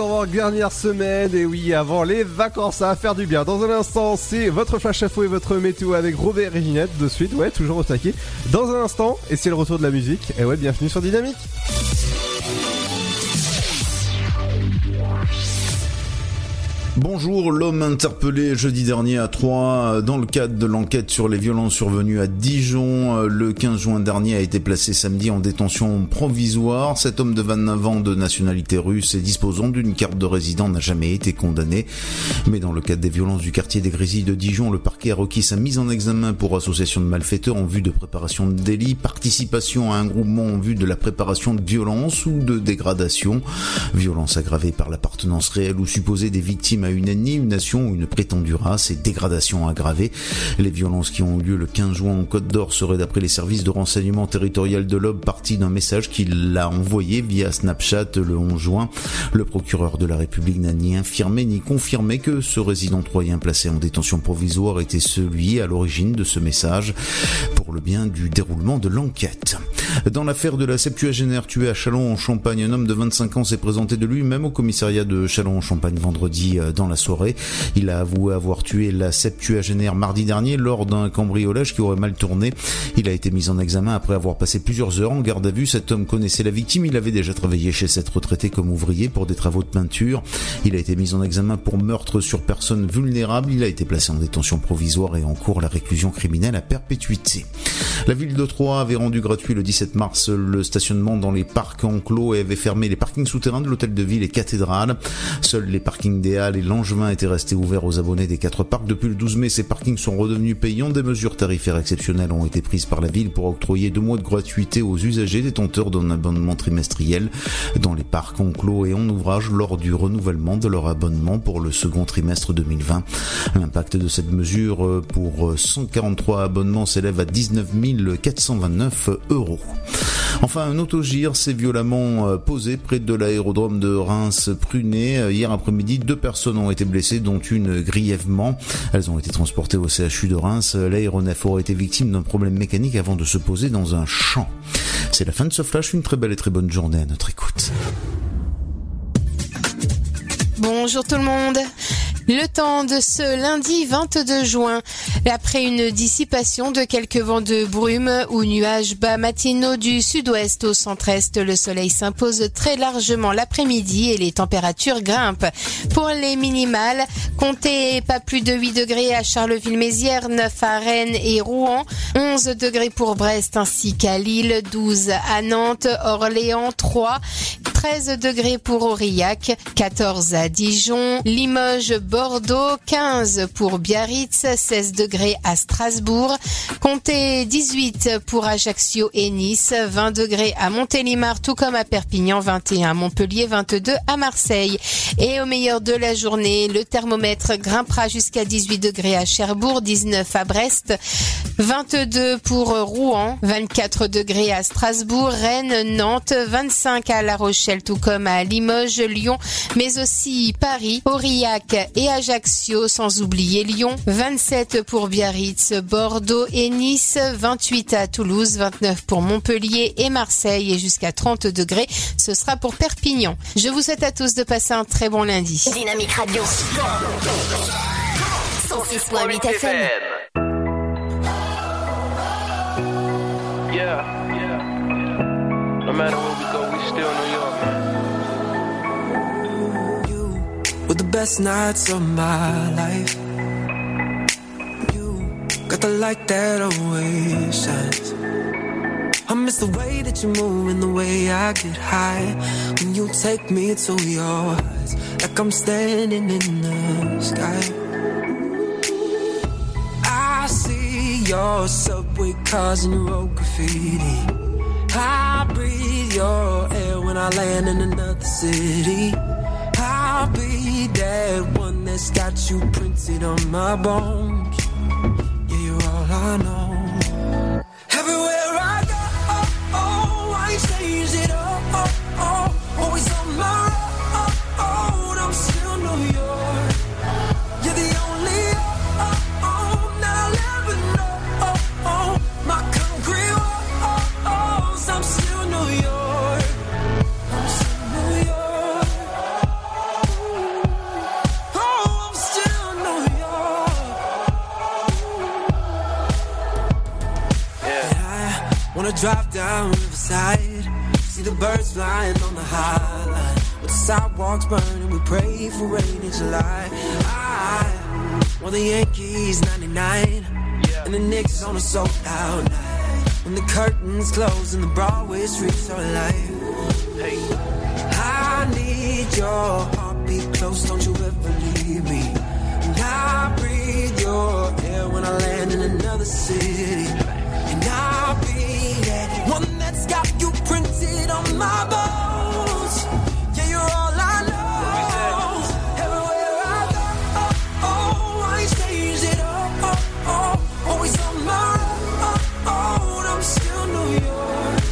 Stormwork dernière semaine et oui avant les vacances ça va faire du bien. Dans un instant c'est votre flash info et votre météo avec Robert et Ginette de suite ouais toujours au taquet. Dans un instant et c'est le retour de la musique et ouais bienvenue sur Dynamique. Bonjour, l'homme interpellé jeudi dernier à Troyes dans le cadre de l'enquête sur les violences survenues à Dijon euh, le 15 juin dernier a été placé samedi en détention provisoire. Cet homme de 29 ans de nationalité russe et disposant d'une carte de résident n'a jamais été condamné. Mais dans le cadre des violences du quartier des Grésilles de Dijon, le parquet a requis sa mise en examen pour association de malfaiteurs en vue de préparation de délit, participation à un groupement en vue de la préparation de violence ou de dégradation, violence aggravée par l'appartenance réelle ou supposée des victimes à une ethnie, une nation ou une prétendue race et dégradation aggravée. Les violences qui ont eu lieu le 15 juin en Côte d'Or seraient d'après les services de renseignement territorial de l'Aube partie d'un message qu'il a envoyé via Snapchat le 11 juin. Le procureur de la République n'a ni infirmé ni confirmé que ce résident troyen placé en détention provisoire était celui à l'origine de ce message pour le bien du déroulement de l'enquête. Dans l'affaire de la septuagénaire tuée à Chalon en Champagne, un homme de 25 ans s'est présenté de lui-même au commissariat de Chalon en Champagne vendredi euh, dans la soirée. Il a avoué avoir tué la septuagénaire mardi dernier lors d'un cambriolage qui aurait mal tourné. Il a été mis en examen après avoir passé plusieurs heures en garde à vue. Cet homme connaissait la victime. Il avait déjà travaillé chez cette retraitée comme ouvrier pour des travaux de peinture. Il a été mis en examen pour meurtre sur personne vulnérable. Il a été placé en détention provisoire et en cours la réclusion criminelle à perpétuité. La ville de Troyes avait rendu gratuit le 17 mars le stationnement dans les parcs enclos et avait fermé les parkings souterrains de l'hôtel de ville et cathédrale. Seuls les parkings des Halles et Langevin étaient restés ouverts aux abonnés des quatre parcs. Depuis le 12 mai, ces parkings sont redevenus payants. Des mesures tarifaires exceptionnelles ont été prises par la ville pour octroyer deux mois de gratuité aux usagers détenteurs d'un abonnement trimestriel dans les parcs enclos et en ouvrage lors du renouvellement de leur abonnement pour le second trimestre 2020. L'impact de cette mesure pour 143 abonnements s'élève à 19 429 euros. Enfin, un autogire s'est violemment euh, posé près de l'aérodrome de Reims-Prunet. Euh, Hier après-midi, deux personnes ont été blessées, dont une grièvement. Elles ont été transportées au CHU de Reims. L'aéronef aurait été victime d'un problème mécanique avant de se poser dans un champ. C'est la fin de ce flash. Une très belle et très bonne journée à notre écoute. Bonjour tout le monde. Le temps de ce lundi 22 juin, après une dissipation de quelques vents de brume ou nuages bas matinaux du sud-ouest au centre-est, le soleil s'impose très largement l'après-midi et les températures grimpent. Pour les minimales, comptez pas plus de 8 degrés à Charleville-Mézières, 9 à Rennes et Rouen, 11 degrés pour Brest ainsi qu'à Lille, 12 à Nantes, Orléans, 3, 13 degrés pour Aurillac, 14 à Dijon, Limoges, Bordeaux, 15 pour Biarritz, 16 degrés à Strasbourg, comptez 18 pour Ajaccio et Nice, 20 degrés à Montélimar, tout comme à Perpignan, 21 à Montpellier, 22 à Marseille. Et au meilleur de la journée, le thermomètre grimpera jusqu'à 18 degrés à Cherbourg, 19 à Brest, 22 pour Rouen, 24 degrés à Strasbourg, Rennes, Nantes, 25 à La Rochelle, tout comme à Limoges, Lyon, mais aussi Paris, Aurillac et Ajaccio, sans oublier Lyon, 27 pour Biarritz, Bordeaux et Nice, 28 à Toulouse, 29 pour Montpellier et Marseille et jusqu'à 30 degrés, ce sera pour Perpignan. Je vous souhaite à tous de passer un très bon lundi. Dynamique Radio. 106.8 FM. Yeah, yeah. No matter where we best nights of my life. You got the light that always shines. I miss the way that you move and the way I get high when you take me to your eyes, like I'm standing in the sky. I see your subway cars and your road graffiti. I breathe your air when I land in another city. I'll be that one that's got you printed on my bones. Yeah, you're all I know. Wanna drive down Riverside, see the birds flying on the high line. With the sidewalks burning, we pray for rain in July. I want the Yankees 99, and the Knicks on a sold out night. When the curtains close and the Broadway streets are alive. Hey. I need your heartbeat close, don't you ever leave me. And I breathe your air when I land in another city. And I'll be one that's got you printed on my bones. Yeah, you're all I know. Everywhere I go, oh, oh, change it up. Oh, oh, always on my road. I'm still New York.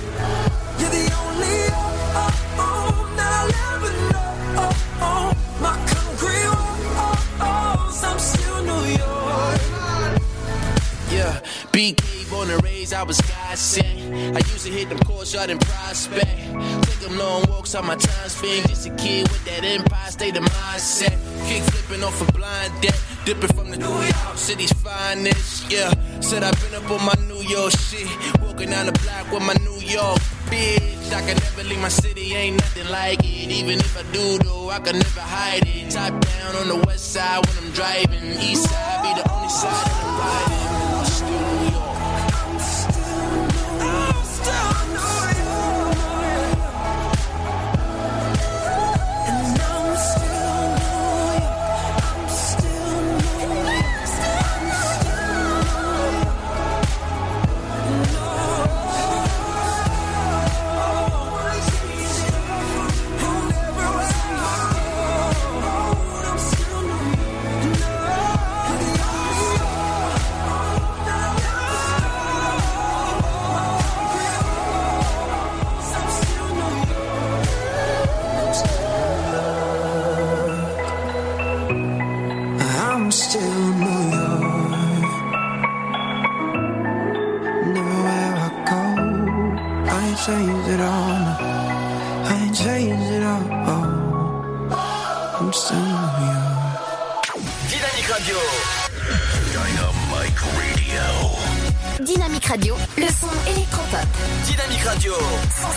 You're the only oh, oh, that I'll ever know. My concrete walls. I'm still New York. Yeah, born and raised, I was God sent. I used to hit them courts out in prospect. Take them long walks on my time spent. Just a kid with that empire state of mindset. Kick flipping off a blind deck. Dipping from the New York City's finest. Yeah, said I've been up on my New York shit. Walking down the block with my New York bitch. I can never leave my city, ain't nothing like it. Even if I do, though, I can never hide it. Top down on the west side when I'm driving. East side be the only side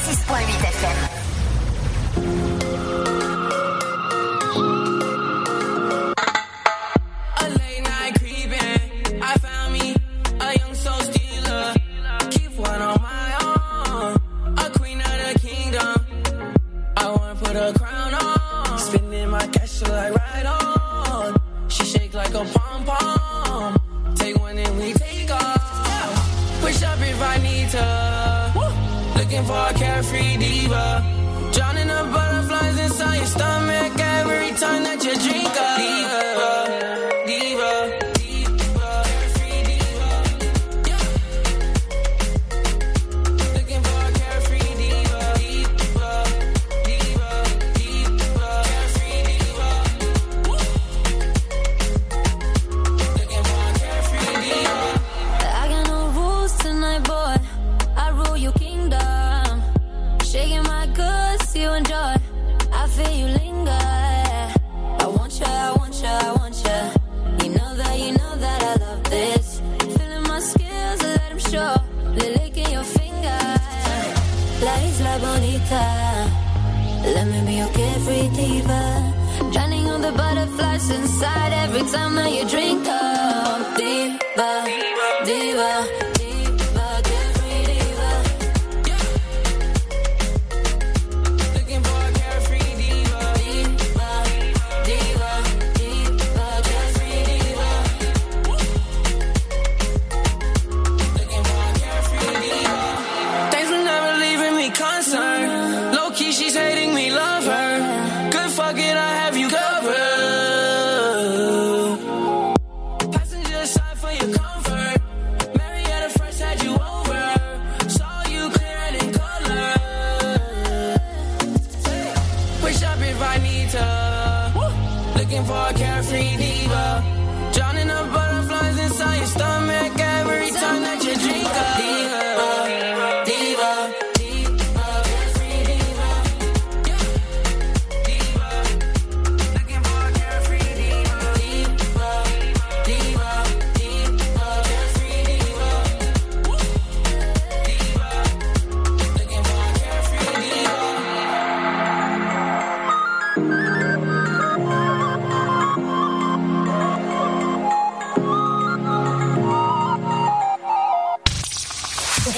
106.8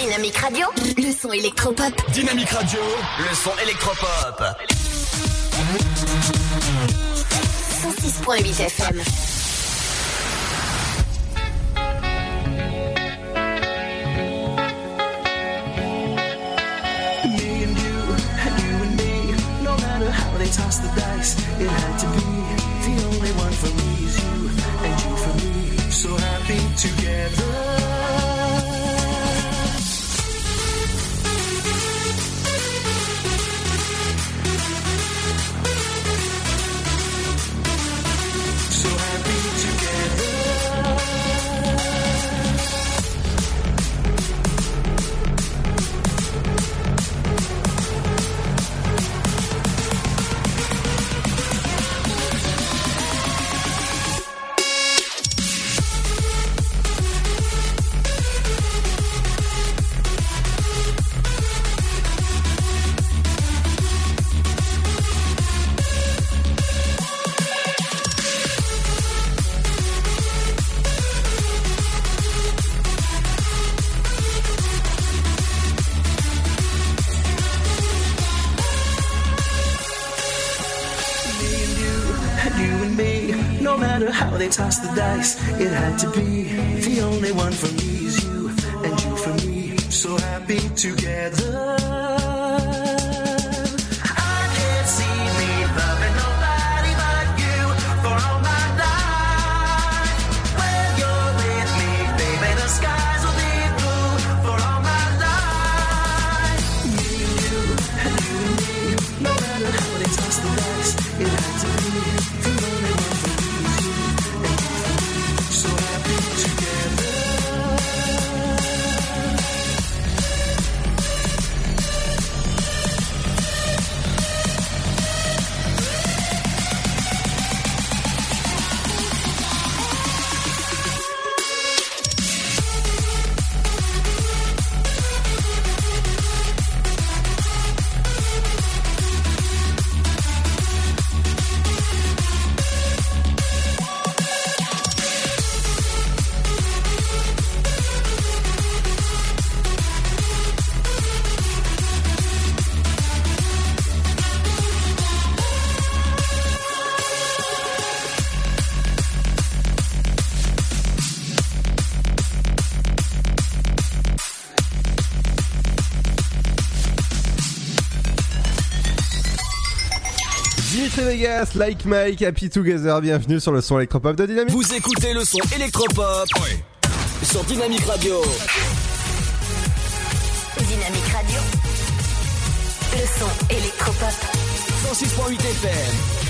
Dynamique Radio, le son électropop. Dynamique Radio, le son électropop. 106.8 FM. Me and you, and you and me. No matter how they toss the dice, it had to be. Toss the dice, it had to be. Like Mike, Happy Together, bienvenue sur le son électropop de Dynamique. Vous écoutez le son électropop sur Dynamique Radio. Dynamique Radio, le son électropop. 106.8 FM.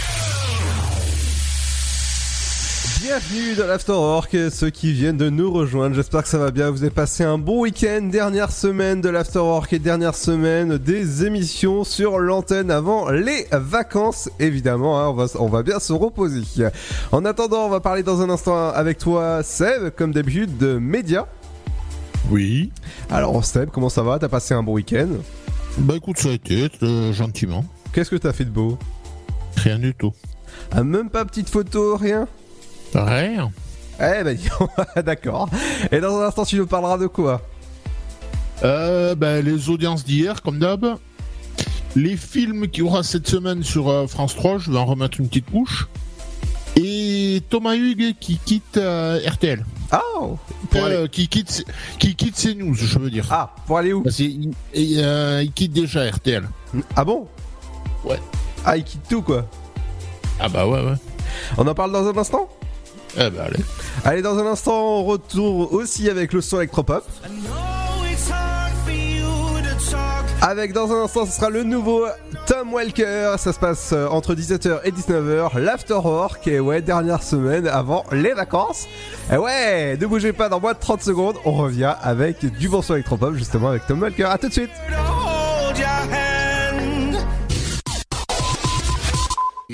Bienvenue dans l'Afterwork, ceux qui viennent de nous rejoindre, j'espère que ça va bien, vous avez passé un bon week-end, dernière semaine de l'Afterwork et dernière semaine des émissions sur l'antenne avant les vacances, évidemment, hein, on, va, on va bien se reposer. En attendant, on va parler dans un instant avec toi Seb, comme d'habitude, de médias. Oui. Alors Seb, comment ça va? T'as passé un bon week-end? Bah écoute, ça a été euh, gentiment. Qu'est-ce que t'as fait de beau? Rien du tout. Ah, même pas petite photo, rien? Rien. Eh ben d'accord. Et dans un instant, tu nous parleras de quoi Euh, bah, les audiences d'hier, comme d'hab. Les films qu'il y aura cette semaine sur euh, France 3, je vais en remettre une petite couche. Et Thomas Hugues qui quitte euh, RTL. Oh aller- Euh, qui quitte qui quitte CNews, je veux dire. Ah, pour aller où Parce il, euh, il quitte déjà RTL. Ah bon Ouais. Ah, il quitte tout quoi. Ah bah ouais ouais. On en parle dans un instant Eh bah allez. Allez, dans un instant, on retourne aussi avec le son électropop. Avec dans un instant, ce sera le nouveau Tom Walker. Ça se passe euh, entre 17h et 19h. L'afterwork. Et ouais, dernière semaine avant les vacances. Et ouais, ne bougez pas dans moins de 30 secondes. On revient avec du bon son électropop, justement, avec Tom Walker. À tout de suite.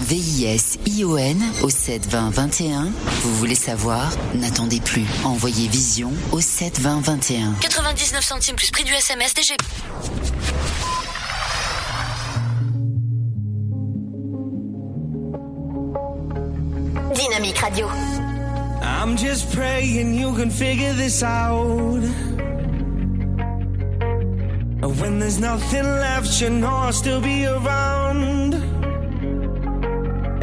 V-I-S-I-O-N au 72021. Vous voulez savoir? N'attendez plus. Envoyez Vision au 72021. 99 centimes plus prix du SMS DGP. Dynamique Radio. I'm just praying you can figure this out. When there's nothing left, you know I'll still be around.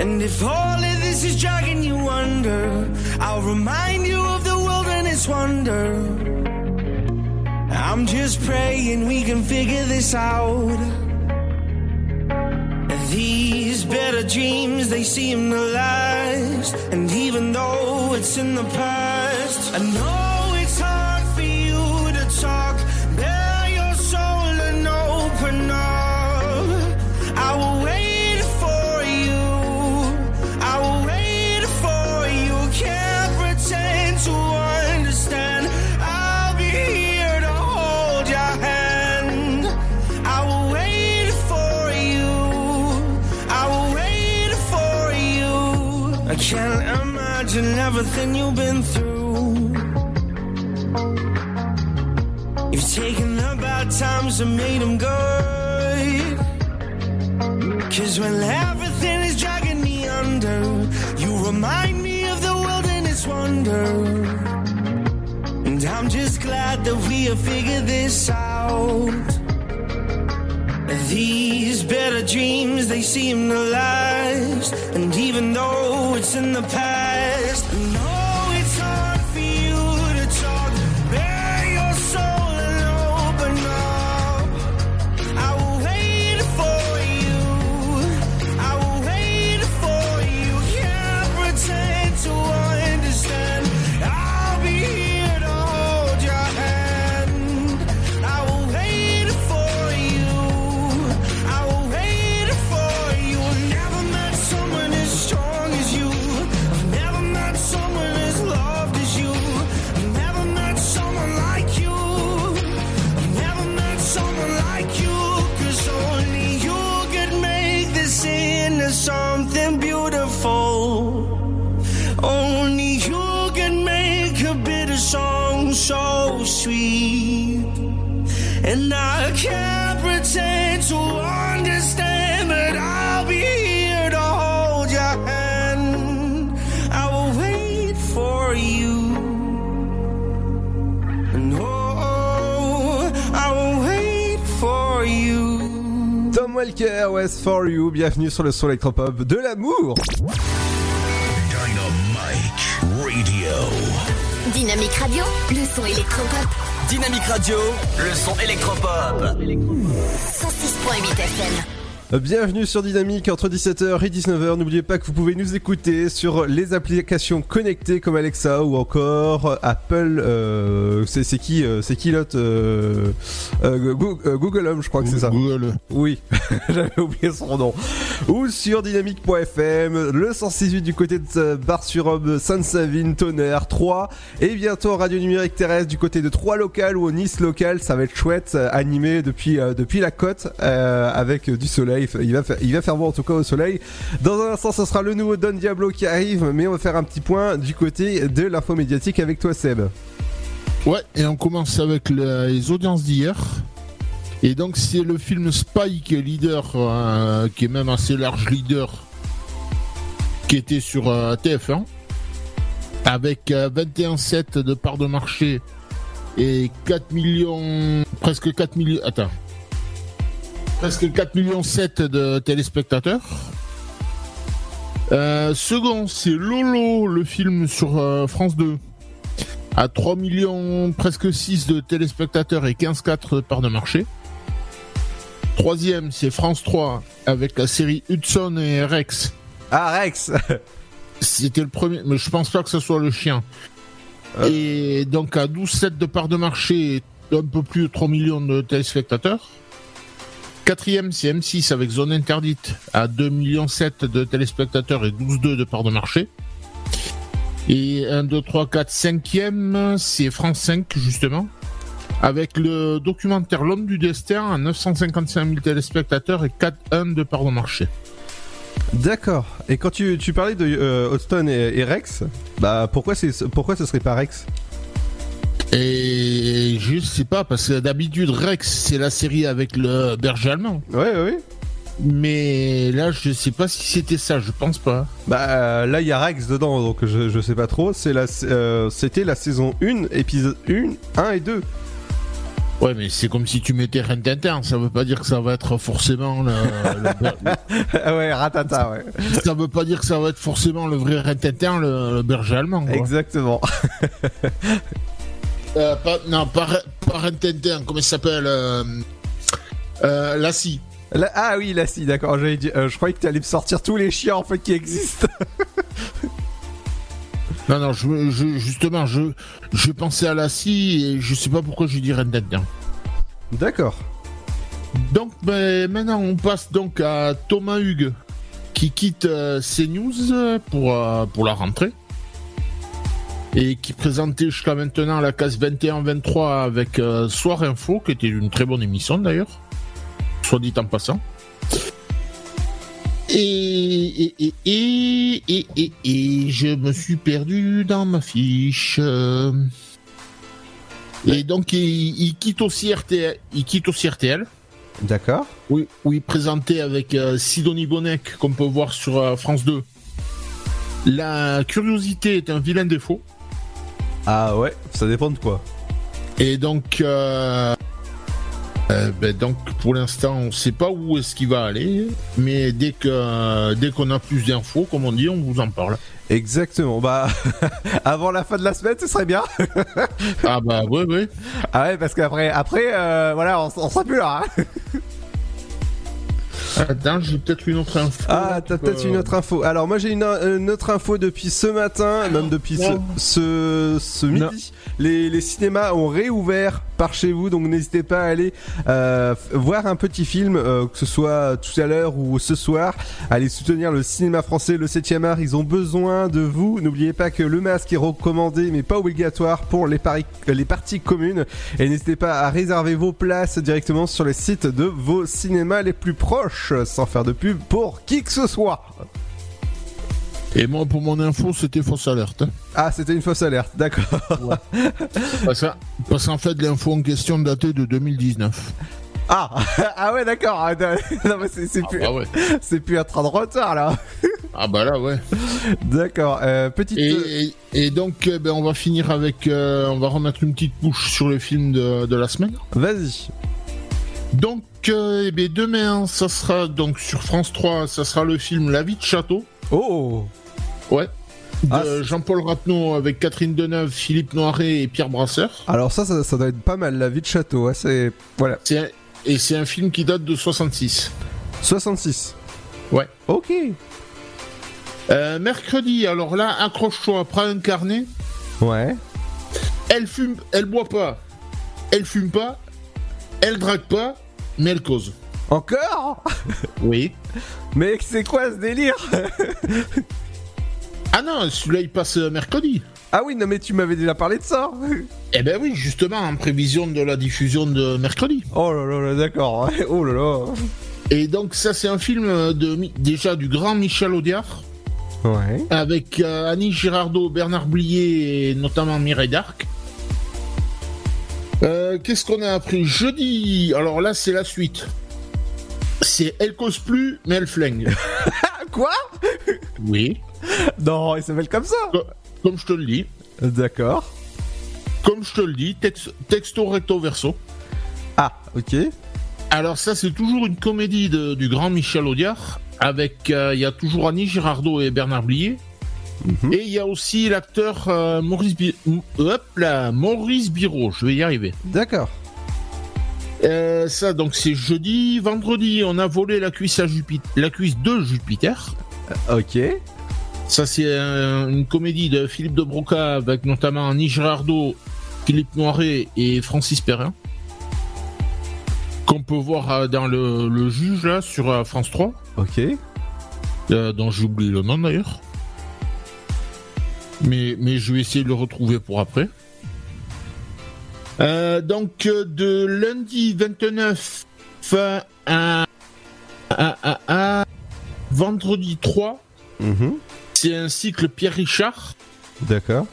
And if all of this is dragging you under, I'll remind you of the wilderness wonder. I'm just praying we can figure this out. These better dreams, they seem to last. And even though it's in the past, I know can't imagine everything you've been through. You've taken the bad times and made them good. Cause when everything is dragging me under, you remind me of the wilderness wonder. And I'm just glad that we have figured this out. These better dreams, they seem to last. And even though it's in the past, Walker, West for You, bienvenue sur le son électropop de l'amour. Dynamite Radio. Dynamique Radio, le son électropop. Dynamique Radio, le son électropop. 106.8 FM. Bienvenue sur Dynamique entre 17h et 19h. N'oubliez pas que vous pouvez nous écouter sur les applications connectées comme Alexa ou encore Apple. euh, c'est qui euh, C'est qui l'autre euh, Go- Google Home, je crois que c'est ça. Google. Oui, j'avais oublié son nom. Ou sur dynamique.fm, le 168 du côté de Bar-sur-Aube, Sainte-Savine, Tonnerre, 3 et bientôt en radio numérique terrestre du côté de 3 local ou au Nice local. Ça va être chouette, animé depuis depuis la côte avec du soleil. Il va faire, il va faire en tout cas au soleil. Dans un instant, ce sera le nouveau Don Diablo qui arrive, mais on va faire un petit point du côté de l'info médiatique avec toi Seb. Ouais, et on commence avec le- les audiences d'hier. Et donc c'est le film Spy qui est leader, euh, qui est même assez large leader, qui était sur euh, TF1, avec euh, 21,7 de part de marché et 4 millions, presque 4 millions, attends, presque 4 millions 7 de téléspectateurs. Euh, second, c'est Lolo, le film sur euh, France 2 à 3 millions, presque 6 de téléspectateurs et 15,4 de part de marché. Troisième, c'est France 3 avec la série Hudson et Rex Ah, Rex C'était le premier, mais je pense pas que ce soit le chien. Et donc à 12,7 de part de marché, un peu plus de 3 millions de téléspectateurs. Quatrième, c'est M6 avec Zone Interdite à 2 millions 7 de téléspectateurs et 12,2 de part de marché. Et 1, 2, 3, 4, 5e, c'est France 5 justement. Avec le documentaire L'homme du destin à 955 000 téléspectateurs et 4,1 de part de marché. D'accord. Et quand tu, parlais de euh, Houston et, et Rex, bah pourquoi, c'est, pourquoi ce serait pas Rex? Et je sais pas, parce que d'habitude Rex, c'est la série avec le berger allemand. Ouais, ouais, ouais. Mais là, je sais pas si c'était ça, je pense pas. Bah là il y a Rex dedans donc je, je sais pas trop. C'est la, euh, c'était la saison 1, épisode 1, 1 et 2. Ouais, mais c'est comme si tu mettais Rintintin, ça veut pas dire que ça va être forcément le... le- ouais, ratata, ouais. ça veut pas dire que ça va être forcément le vrai Rintintin, le, le berger allemand. quoi. Exactement. Euh, pas, non, pas, Rin- pas Rintintin, comment il s'appelle euh, euh, Lassie. Ah oui, là si, d'accord. euh, je croyais que tu allais me sortir tous les chiens en fait qui existent. Non, non, je, je- justement, je, je pensais à Lassie et je sais pas pourquoi je dis Rintintin. D'accord. Donc ben, maintenant on passe donc à Thomas Hugues qui quitte euh, CNews pour, euh, pour la rentrée et qui présentait jusqu'à maintenant la case 21-23 avec euh, Soir Info qui était une très bonne émission d'ailleurs, soit dit en passant. Et, et, et, et, et, et, et je me suis perdu dans ma fiche. Et donc il, il quitte aussi RTL. Il quitte aussi RTL. D'accord. Oui, où il présentait avec euh, Sidonie Bonnec, qu'on peut voir sur euh, France 2. La curiosité est un vilain défaut. Ah ouais, ça dépend de quoi. Et donc, euh, euh, ben donc pour l'instant, on ne sait pas où est-ce qu'il va aller. Mais dès que dès qu'on a plus d'infos, comme on dit, on vous en parle. Exactement. Bah avant la fin de la semaine, ce serait bien. ah bah ouais, ouais. Ah ouais, parce qu'après, après, euh, voilà, on, on sera plus là. hein. Attends, j'ai peut-être une autre info. Ah, t'as peut-être une autre info. Alors moi j'ai une, une autre info depuis ce matin, même depuis ce, ce, ce midi. Les, les cinémas ont réouvert par chez vous, donc n'hésitez pas à aller euh, voir un petit film, euh, que ce soit tout à l'heure ou ce soir. Allez soutenir le cinéma français, le 7e art, ils ont besoin de vous. N'oubliez pas que le masque est recommandé mais pas obligatoire pour les, euh, les parties communes. Et n'hésitez pas à réserver vos places directement sur les sites de vos cinémas les plus proches, sans faire de pub pour qui que ce soit. Et moi, pour mon info, c'était fausse alerte. hein. Ah, c'était une fausse alerte, d'accord. Parce que- parce qu'en fait, l'info en question datait de 2019. Ah, ah ouais, d'accord. Ah, Non, mais c'est c'est plus, bah ouais. plus un train de retard là. Ah bah là, ouais. D'accord. Euh, petite. Et, et- et donc, euh, ben, on va finir avec. euh, on va remettre une petite couche sur le film de, de la semaine. Vas-y. Donc, euh, eh ben, demain, ça sera donc sur France 3, ça sera le film La vie de château. Oh. Ouais. Ah, c'est- Jean-Paul Ratneau avec Catherine Deneuve, Philippe Noiret et Pierre Brasseur. Alors ça, ça, ça doit être pas mal. La vie de château. Ouais, c'est voilà. C'est un- Et c'est un film qui date de 66. 66. Ouais. Ok. Euh, mercredi, alors là, accroche-toi, prends un carnet. Ouais. Elle fume, elle boit pas, elle fume pas, elle drague pas, mais elle cause. Encore? Oui. Mais c'est quoi ce délire? Ah non, celui-là il passe euh, mercredi. Ah oui, non mais tu m'avais déjà parlé de ça. Eh ben oui, justement, en prévision de la diffusion de mercredi. Oh là là là, d'accord. Oh là là. Et donc ça c'est un film de déjà du grand Michel Audiard Ouais. avec euh, Annie Girardot, Bernard Blier et notamment Mireille d'Arc. Euh, Qu'est-ce qu'on a appris jeudi? Alors là c'est la suite. C'est elle cause plus mais elle flingue. Quoi? Oui. Non, il s'appelle comme ça. Co- Comme je te le dis. D'accord. Comme je te le dis, tex- texto recto verso. Ah, ok. Alors ça, c'est toujours une comédie de- du grand Michel Audiard, avec euh, il y a toujours Annie Girardot et Bernard Blier, Mhm. et il y a aussi l'acteur euh, Maurice Bi- hop là, Maurice Biro. Je vais y arriver. D'accord. Euh, ça, donc c'est jeudi, vendredi, on a volé la cuisse à Jupiter, la cuisse de Jupiter. Ok. Ça, c'est une comédie de Philippe de Broca avec notamment Annie Girardot, Philippe Noiret et Francis Perrin. Qu'on peut voir euh, dans le, le juge là sur euh, France 3, Ok. euh, dont j'ai oublié le nom d'ailleurs. Mais, mais je vais essayer de le retrouver pour après. Euh, donc de lundi 29 à, à, à- à vendredi 3, Mhm. C'est un cycle Pierre Richard D'accord.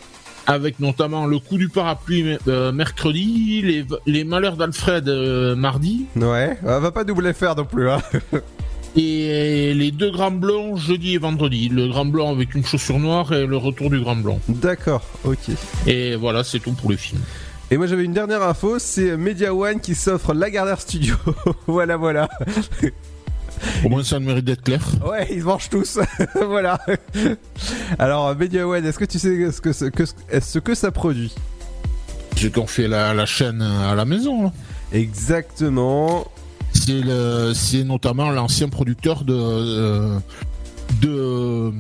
avec notamment le coup du parapluie euh, mercredi, les, les malheurs d'Alfred euh, mardi Ouais. On va pas doubler faire non plus, hein. et les deux grands blonds jeudi et vendredi. Le grand blond avec une chaussure noire et le retour du grand blond. D'accord. Ok. Et voilà, c'est tout pour les films. Et moi j'avais une dernière info, c'est Media One qui s'offre Lagardère Studio. voilà, voilà. Au moins ça le mérite d'être clair. Ouais, ils mangent tous. voilà. Alors Media One, est-ce que tu sais ce que ce que, ce que ça produit? C'est qu'on fait la, la chaîne à la maison. là. Exactement. C'est le- c'est notamment l'ancien producteur de euh, de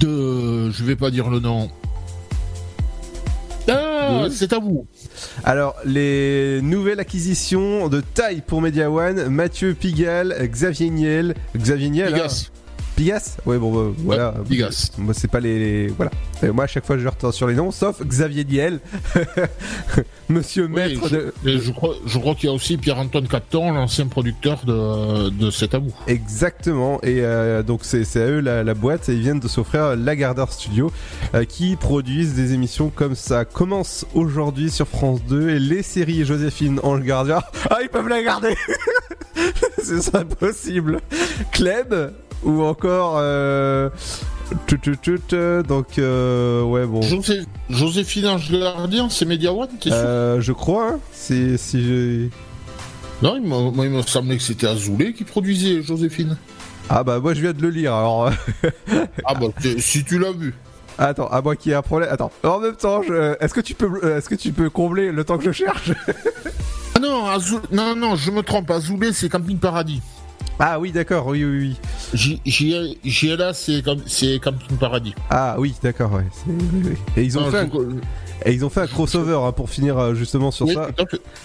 de je vais pas dire le nom. Ah, c'est à vous. Alors, les nouvelles acquisitions de taille pour Media One, Mathieu Pigalle, Xavier Niel, Xavier Niel, Pigas. hein Pigas Ouais, bon, bah, voilà. Pigas. Moi, c'est pas les, Voilà. Et moi, à chaque fois, je retourne sur les noms, sauf Xavier Niel, monsieur Oui, maître je, de. je crois, je crois qu'il y a aussi Pierre-Antoine Capton, l'ancien producteur de, de C'est à vous. Exactement, et euh, donc c'est c'est à eux la, la boîte, et ils viennent de s'offrir Lagardère Studio, euh, qui produisent des émissions comme ça. Commence aujourd'hui sur France 2, et les séries Joséphine Ange Gardien, ah ils peuvent la garder Ce serait possible Clem, ou encore... Euh, tut, tut, tut, euh, donc euh, ouais bon... José, Joséphine Ange Gardien, c'est Media One, t'es sûr? Euh, je crois, hein, si, si j'ai... Non, il moi il me semblait que c'était Azoulay qui produisait Joséphine. Ah bah moi je viens de le lire, alors... Ah bah, si tu l'as vu. Attends, à moi qui ai un problème. Attends. En même temps, je... est-ce que tu peux, euh, est-ce que tu peux combler le temps que je cherche? Ah non, Azou- non, non, je me trompe, Azoulay c'est Camping Paradis. Ah oui, d'accord. Oui, oui, oui. J- JLA c'est c'est Camping Paradis. Ah oui, d'accord. Ouais. c'est- oui, oui. Et ils ont Non, fait, un... et ils ont fait un crossover hein, pour finir euh, justement sur Oui, ça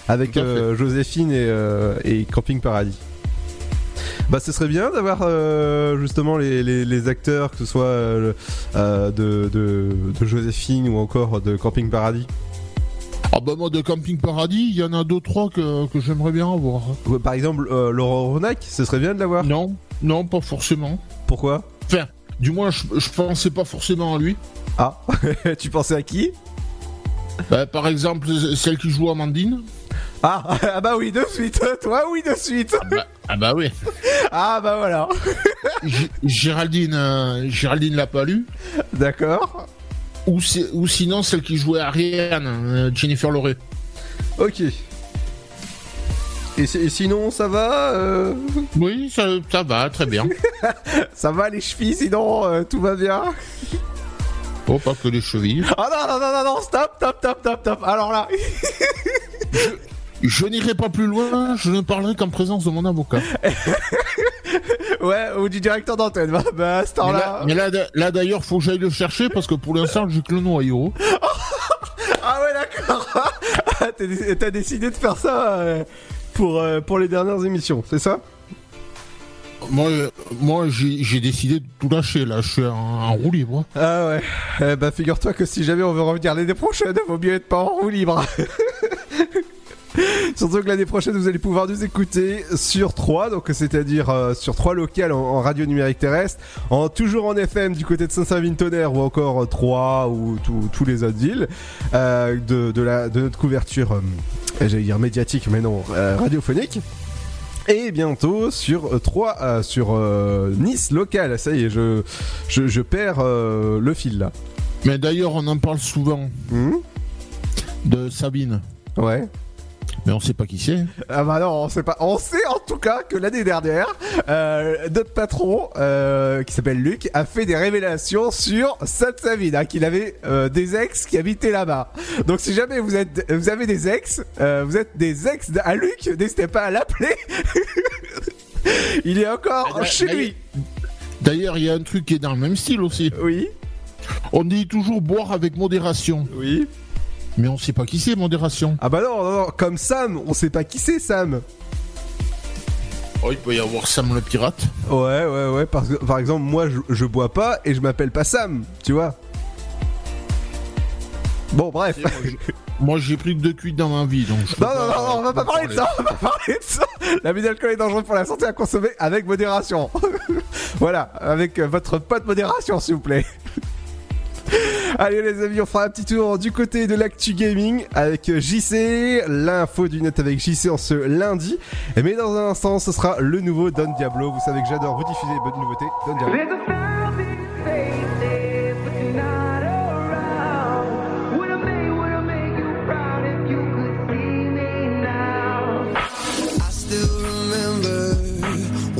avec euh, Joséphine et, euh, et Camping Paradis. Bah, ce serait bien d'avoir euh, justement les, les, les acteurs, que ce soit euh, de, de, de Joséphine ou encore de Camping Paradis. Ah bah moi de Camping Paradis, il y en a deux trois que, que j'aimerais bien avoir. Ouais, Par exemple, euh, Laurent Ronac, ce serait bien de l'avoir. Non, non, pas forcément. Pourquoi? Enfin, du moins je, je pensais pas forcément à lui. Ah, tu pensais à qui? Bah, par exemple, celle qui joue Amandine. ah, ah bah oui, de suite. Toi, oui, de suite. Ah bah, ah bah oui. Ah bah voilà. Géraldine, euh, Géraldine l'a pas lu. D'accord. Ou, sinon celle qui jouait Ariane, euh, Jennifer Loré. Ok. Et, si- et sinon, ça va euh, Oui, ça, ça va, très bien. Ça va les chevilles, sinon euh, tout va bien? Oh, pas que les chevilles. Ah non, non, non, non, non, stop, stop, stop, stop, stop. Alors là, Je n'irai pas plus loin, je ne parlerai qu'en présence de mon avocat. ouais, ou du directeur d'antenne. Bah, bah à ce temps-là. là, mais là, là, d'ailleurs, faut que j'aille le chercher parce que pour l'instant, j'ai que le noyau. Ah ouais, d'accord. Ah, T'as dé- T'as décidé de faire ça euh, pour, euh, pour les dernières émissions, c'est ça? Moi, euh, moi j'ai j'ai décidé de tout lâcher là, je suis en, en roue libre. Ah ouais. Eh bah figure-toi que si jamais on veut revenir l'année prochaine, vaut mieux être pas en roue libre. Surtout que l'année prochaine, vous allez pouvoir nous écouter sur 3, donc c'est-à-dire euh, sur 3 locales en, en radio numérique terrestre, en, toujours en FM du côté de Saint-Savin-Tonnerre ou encore euh, 3 ou tout- tous les autres villes, euh, de, de, la, de notre couverture, euh, j'allais dire médiatique, mais non, euh, radiophonique. Et bientôt sur 3, sur euh, Nice local, ça y est, je, je, je perds euh, le fil là. Mais d'ailleurs, on en parle souvent Hmm de Sabine. Ouais. Mais on sait pas qui c'est. Ah bah non, on sait pas. On sait en tout cas que l'année dernière, euh, notre patron, euh, qui s'appelle Luc, a fait des révélations sur Sainte-Savine, hein, qu'il avait euh, des ex qui habitaient là-bas. Donc si jamais vous êtes, vous avez des ex, vous êtes des ex à Luc, n'hésitez pas à l'appeler. Il est encore Ah, chez lui. D'ailleurs, il y a un truc qui est dans le même style aussi. Oui. On dit toujours boire avec modération. Oui. Mais on sait pas qui c'est modération. Ah bah non, non, non, comme Sam, on sait pas qui c'est Sam. Oh, il peut y avoir Sam le pirate. Ouais, ouais, ouais. Parce que, par exemple, moi, je, je bois pas et je m'appelle pas Sam, tu vois. Bon, bref. Moi, j'ai pris que deux cuites dans ma vie, donc. je Non, non, non, non, on va pas parler de ça, on va pas parler de ça. L'abus d'alcool est dangereux pour la santé à consommer avec modération. voilà, avec votre pote modération, s'il vous plaît. Allez les amis, on fera un petit tour du côté de l'actu gaming avec euh, JC, l'info du net avec JC en ce lundi. Mais dans un instant, ce sera le nouveau Don Diablo. Vous savez que j'adore vous diffuser les bonnes nouveautés. Don Diablo. I still remember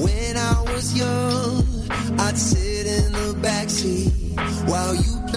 when I was young. I'd sit in the backseat while you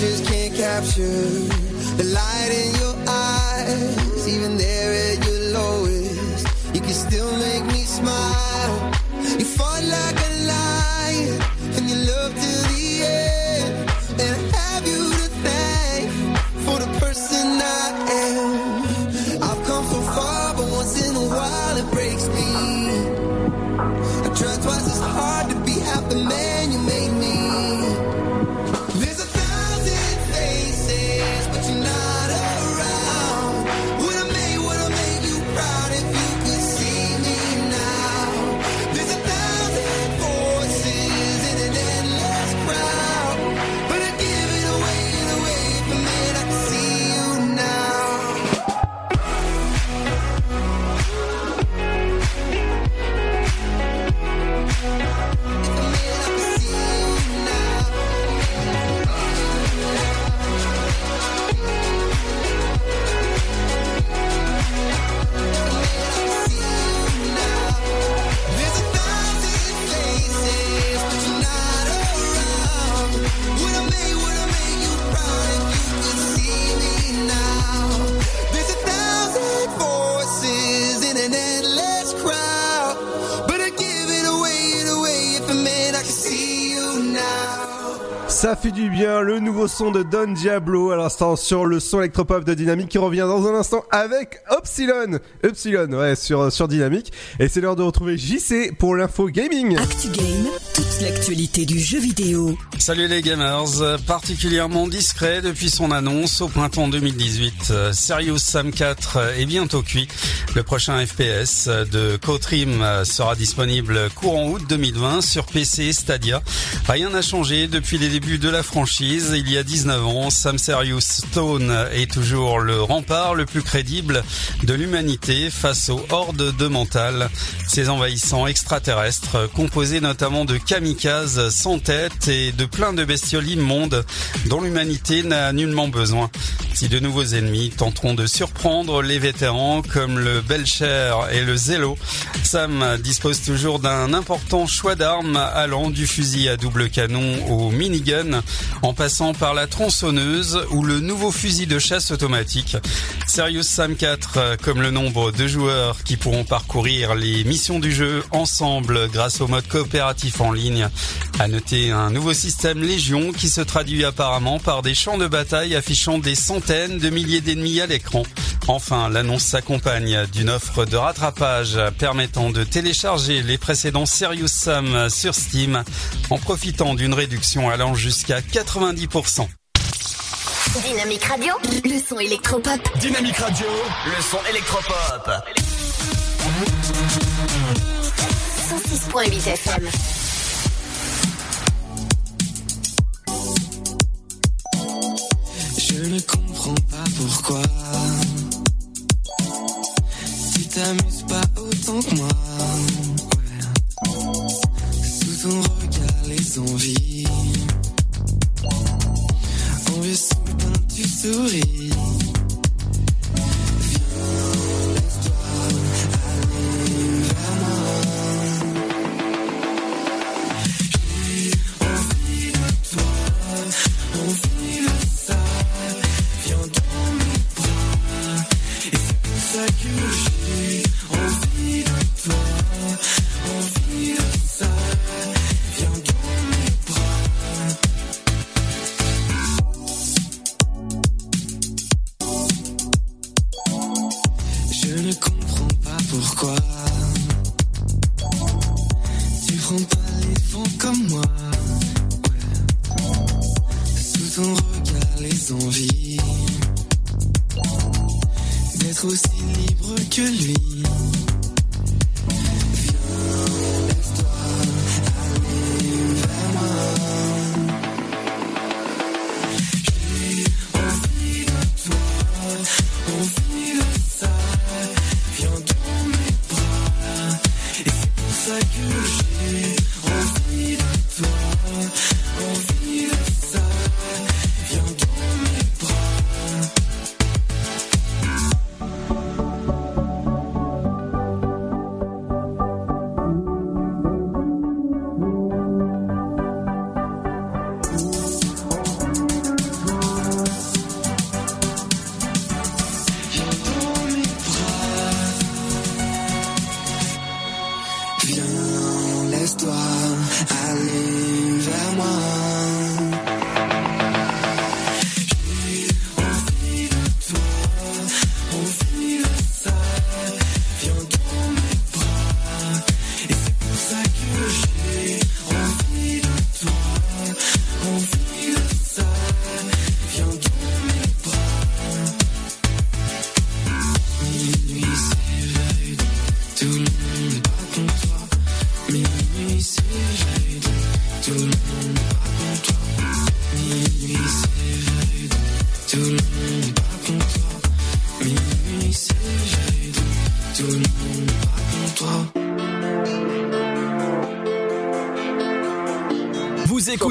Pictures can't capture the light in your eyes. Even there at your lowest, you can still make me smile. You fought like fait du bien, le nouveau son de Don Diablo à l'instant sur le son électropop de Dynamique qui revient dans un instant avec Upsilon. Upsilon, ouais, sur, sur Dynamique. Et c'est l'heure de retrouver JC pour l'info gaming. L'actualité du jeu vidéo. Salut les gamers, particulièrement discret depuis son annonce au printemps 2018. euh, Serious Sam 4 est bientôt cuit. Le prochain FPS de Kotrim sera disponible courant août 2020 sur PC et Stadia. Rien n'a changé depuis les débuts de la franchise. Il y a 19 ans, Sam Serious Stone est toujours le rempart le plus crédible de l'humanité face aux hordes de mental. Ces envahissants extraterrestres, composés notamment de kamikazes sans tête et de plein de bestioles immondes dont l'humanité n'a nullement besoin. Si de nouveaux ennemis tenteront de surprendre les vétérans comme le Belcher et le Zélo, Sam dispose toujours d'un important choix d'armes allant du fusil à double canon au minigun en passant par la tronçonneuse ou le nouveau fusil de chasse automatique. Serious Sam 4, comme le nombre de joueurs qui pourront parcourir les missions du jeu ensemble grâce au mode coopératif en ligne, Bretagne. À noter un nouveau système Légion qui se traduit apparemment par des champs de bataille affichant des centaines de milliers d'ennemis à l'écran. Enfin, l'annonce s'accompagne d'une offre de rattrapage permettant de télécharger les précédents Serious Sam sur Steam en profitant d'une réduction allant jusqu'à 90%. Dynamique Radio, le son électropop. Dynamique Radio, le son électropop. 106.8 FM. Je ne comprends pas pourquoi tu t'amuses pas autant que moi. Sous ton regard, les envies. En vieux soupin, tu souris.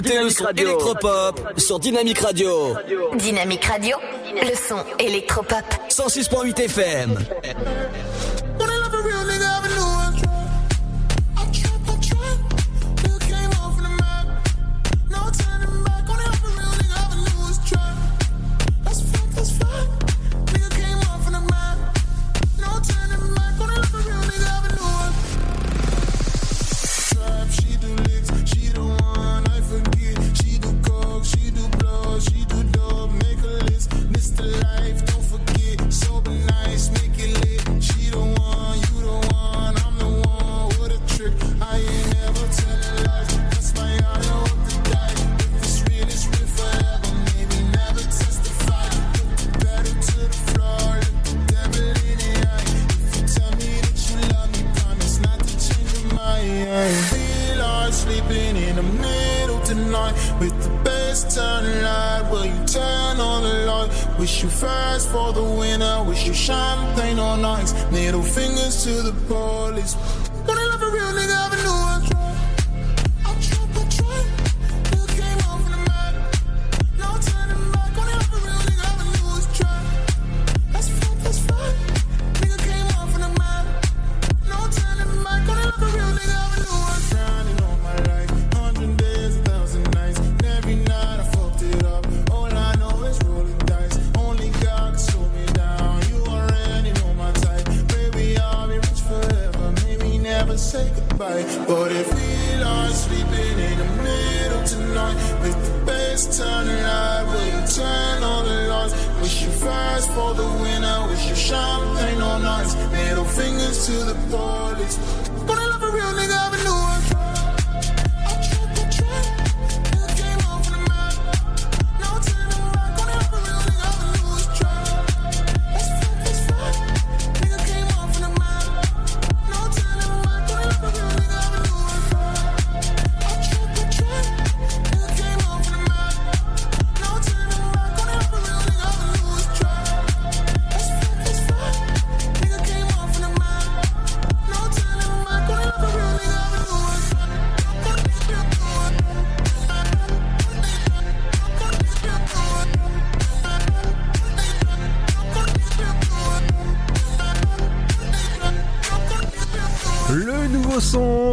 écoutez le son électropop sur Dynamique Radio. Dynamique Radio, le son électropop. 106.8 FM.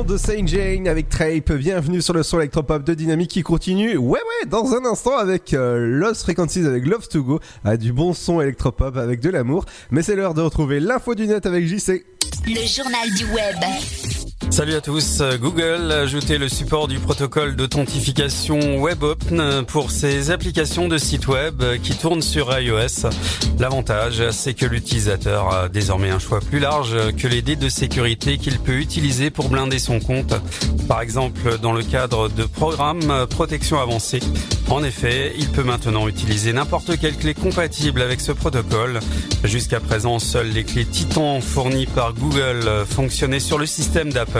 De Saint Jane avec Trape. Bienvenue sur le son électropop de Dynamique qui continue. Ouais, ouais, dans un instant avec euh, Lost Frequencies avec Love to Go. Ah, du bon son électropop avec de l'amour. Mais c'est l'heure de retrouver l'info du net avec JC. Le journal du web. Salut à tous. Google a ajouté le support du protocole d'authentification WebOpen pour ses applications de sites web qui tournent sur iOS. L'avantage, c'est que l'utilisateur a désormais un choix plus large que les dés de sécurité qu'il peut utiliser pour blinder son compte. Par exemple, dans le cadre de programmes protection avancée. En effet, il peut maintenant utiliser n'importe quelle clé compatible avec ce protocole. Jusqu'à présent, seules les clés Titan fournies par Google fonctionnaient sur le système d'Apple.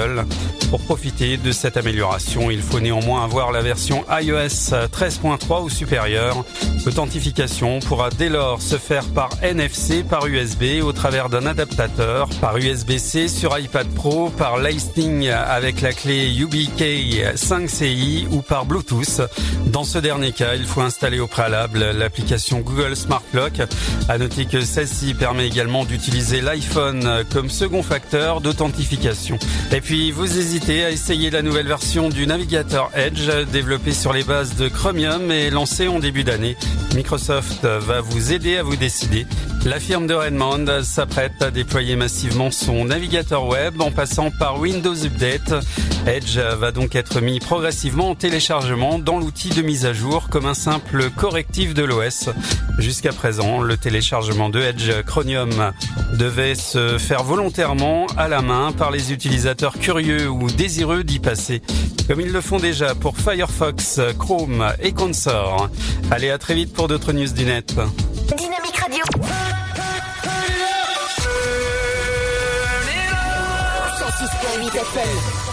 Pour profiter de cette amélioration, il faut néanmoins avoir la version iOS 13.3 ou supérieure. L'authentification pourra dès lors se faire par NFC, par USB au travers d'un adaptateur, par USB-C sur iPad Pro, par Lightning avec la clé UBK 5CI ou par Bluetooth. Dans ce dernier cas, il faut installer au préalable l'application Google Smart Lock. À noter que celle-ci permet également d'utiliser l'iPhone comme second facteur d'authentification. Puis, vous hésitez à essayer la nouvelle version du navigateur Edge développé sur les bases de Chromium et lancé en début d'année. Microsoft va vous aider à vous décider. La firme de Redmond s'apprête à déployer massivement son navigateur web en passant par Windows Update. Edge va donc être mis progressivement en téléchargement dans l'outil de mise à jour comme un simple correctif de l'OS. Jusqu'à présent, le téléchargement de Edge Chromium devait se faire volontairement à la main par les utilisateurs curieux ou désireux d'y passer, comme ils le font déjà pour Firefox, Chrome et consorts. Allez, à très vite pour d'autres news du net. Dynamique Radio. 106.8 FM.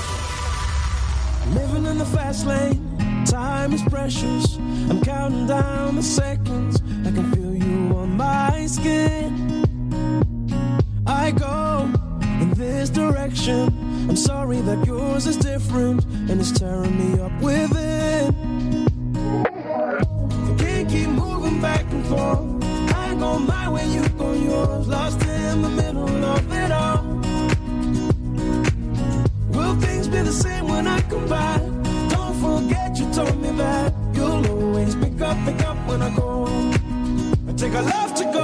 Living in the fast lane, time is precious. I'm counting down the seconds. I can feel you on my skin. I go in this direction. I'm sorry that yours is different and it's tearing me up within. You can't keep moving back and forth. I go my way, you go yours. Lost in the middle of it all. Will things be the same when I come back? Don't forget you told me that you'll always pick up, pick up when I go. I take a love to go.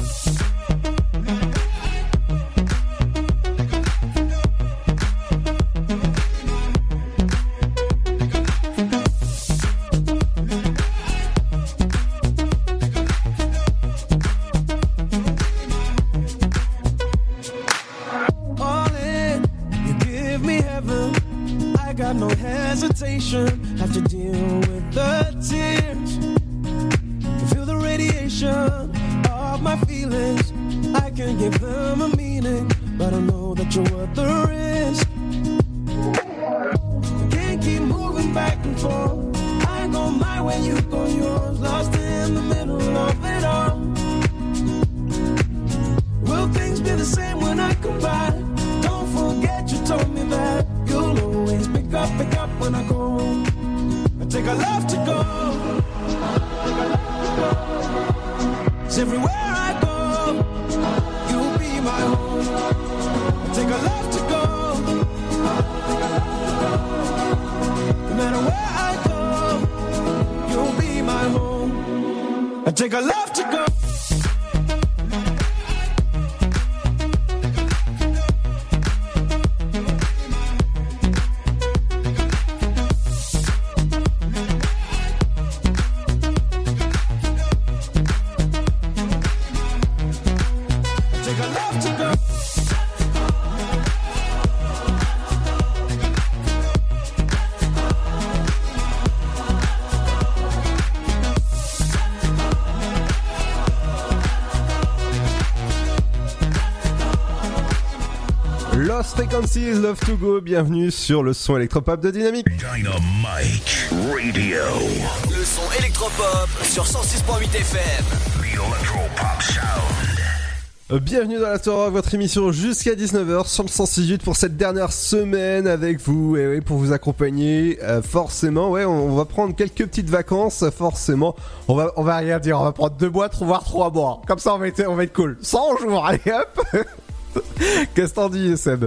Take a left to go. No matter where I go, you'll be my home. I take to go. Frequencies, Love to Go, bienvenue sur le son électropop de Dynamique. Dynamite Radio. Le son électropop sur 106.8 FM. The Electropop Sound. Euh, Bienvenue dans la Torah, votre émission jusqu'à 19h sur le 168 pour cette dernière semaine avec vous, et oui, pour vous accompagner. Euh, forcément, ouais, on, on va prendre quelques petites vacances, forcément. On va, on va rien dire, on va prendre deux boîtes, voire trois mois. Comme ça, on va être, on va être cool. 100 jours, allez hop Qu'est-ce que t'en dis, Seb?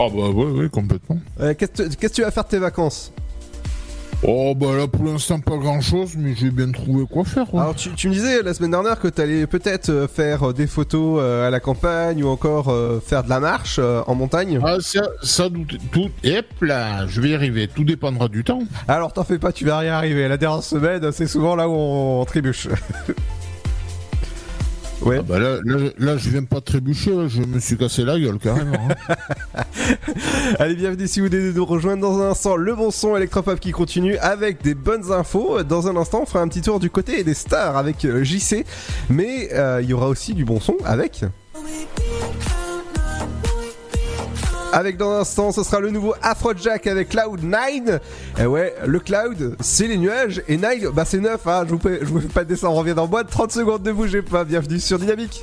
Ah bah ouais, ouais, complètement. Euh, Qu'est-ce que tu vas faire de tes vacances? Oh bah là pour l'instant pas grand chose, mais j'ai bien trouvé quoi faire. ouais. Alors tu, tu me disais la semaine dernière que t'allais peut-être euh, faire euh, des photos à la campagne ou encore faire de la marche en montagne. Ah ça, ça tout, tout, hop là, je vais y arriver. Tout dépendra du temps. Alors t'en fais pas, tu vas rien arriver. La dernière semaine, c'est souvent là où on, on trébuche. ouais. Ah bah là, là, là, je viens pas de trébucher, là, je me suis cassé la gueule carrément. hein. Allez, bienvenue si vous venez de nous rejoindre dans un instant. Le bon son électropop qui continue avec des bonnes infos. Dans un instant, on fera un petit tour du côté des stars avec euh, JC. Mais euh, il y aura aussi du bon son avec. Avec dans un instant, ce sera le nouveau Afrojack avec Cloud9. Et ouais, le Cloud, c'est les nuages. Et Nine, bah c'est neuf, hein. Je vous, fais, vous fais pas de dessin, on revient dans boîte. 30 secondes, ne bougez pas. Bienvenue sur Dynamique.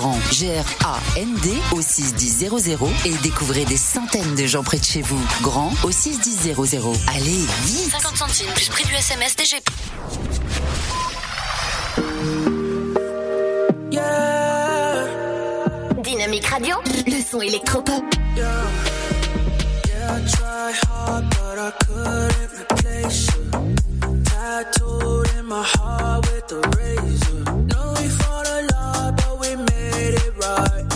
G-R-A-N-D au 61000 et découvrez des centaines de gens près de chez vous. Grand au 61000. Allez, vite 50 centimes plus prix du SMS DGP. Dynamique Radio, le son électropop. Yeah, I tried hard, but I couldn't replace you. Tattooed in my heart with a razor. Know we fought side.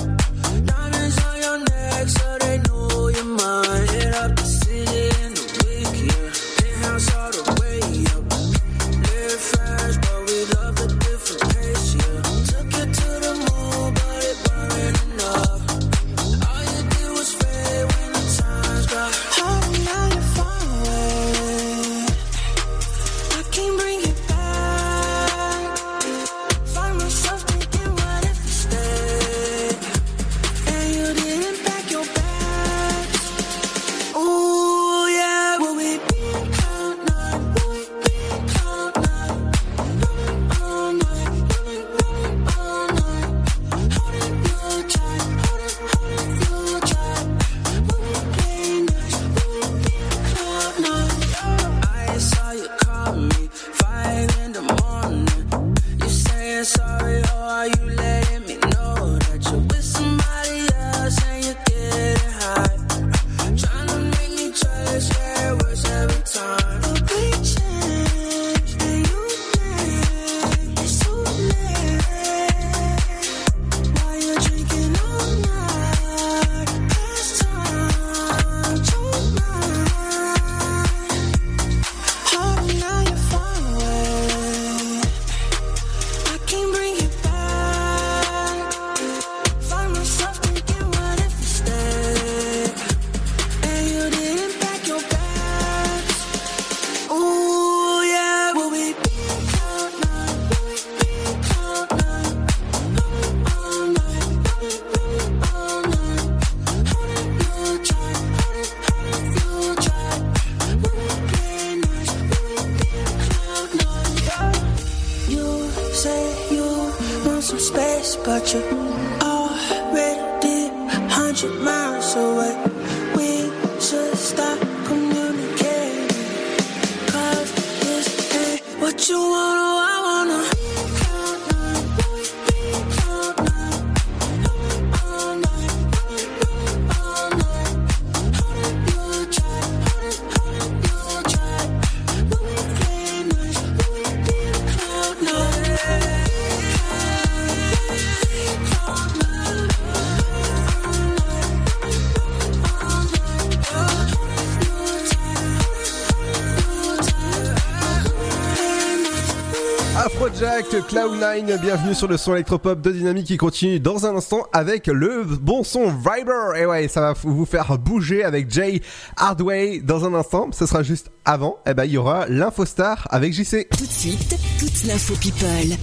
Cloud9, bienvenue sur le son électropop de Dynamique qui continue dans un instant avec le bon son Viber. Et ouais, ça va vous faire bouger avec Jay Hardway dans un instant. Ce sera juste avant. Et ben, il y aura l'Infostar avec JC. Tout de suite, toute l'info people.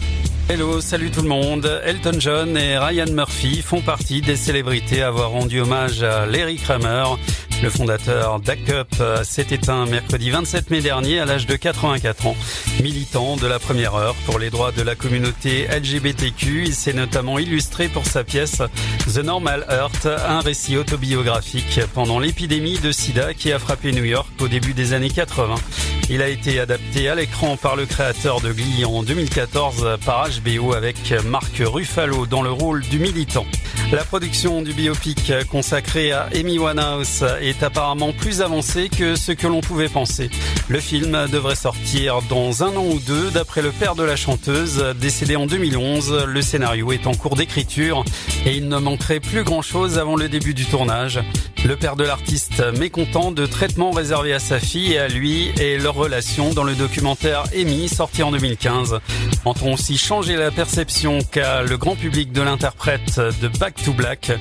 Hello, salut tout le monde. Elton John et Ryan Murphy font partie des célébrités à avoir rendu hommage à Larry Kramer. Le fondateur d'ACUP s'est éteint mercredi 27 mai dernier à l'âge de 84 ans. Militant de la première heure pour les droits de la communauté LGBTQ, il s'est notamment illustré pour sa pièce The Normal Earth, un récit autobiographique pendant l'épidémie de sida qui a frappé New York au début des années 80. Il a été adapté à l'écran par le créateur de Glee en 2014 par HBO avec Mark Ruffalo dans le rôle du militant. La production du biopic consacré à Amy Winehouse est apparemment plus avancée que ce que l'on pouvait penser. Le film devrait sortir dans un an ou deux d'après le père de la chanteuse, décédé en 2011. Le scénario est en cours d'écriture et il ne manquerait plus grand chose avant le début du tournage. Le père de l'artiste mécontent de traitements réservés à sa fille et à lui et leur relation dans le documentaire Amy sorti en 2015. Entend aussi changer la perception qu'a le grand public de l'interprète de Back to Black,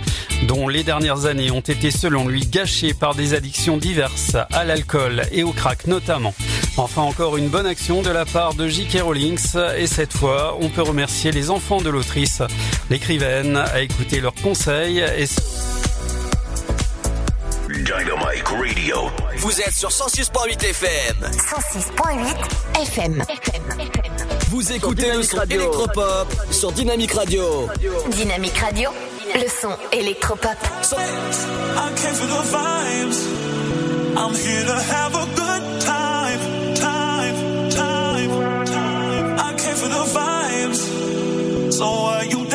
dont les dernières années ont été selon lui gâchées par des addictions diverses à l'alcool et au crack notamment. Enfin encore une bonne action de la part de J.K. Rowling et cette fois on peut remercier les enfants de l'autrice. L'écrivaine a écouté leurs conseils et Dynamite Radio. Vous êtes sur 106.8 FM. 106.8 FM. Vous écoutez le son électropop sur Dynamique Radio. Dynamique Radio, le son électropop. I came for the vibes. I'm here to have a good time, time, time, time. I came for the vibes. So are you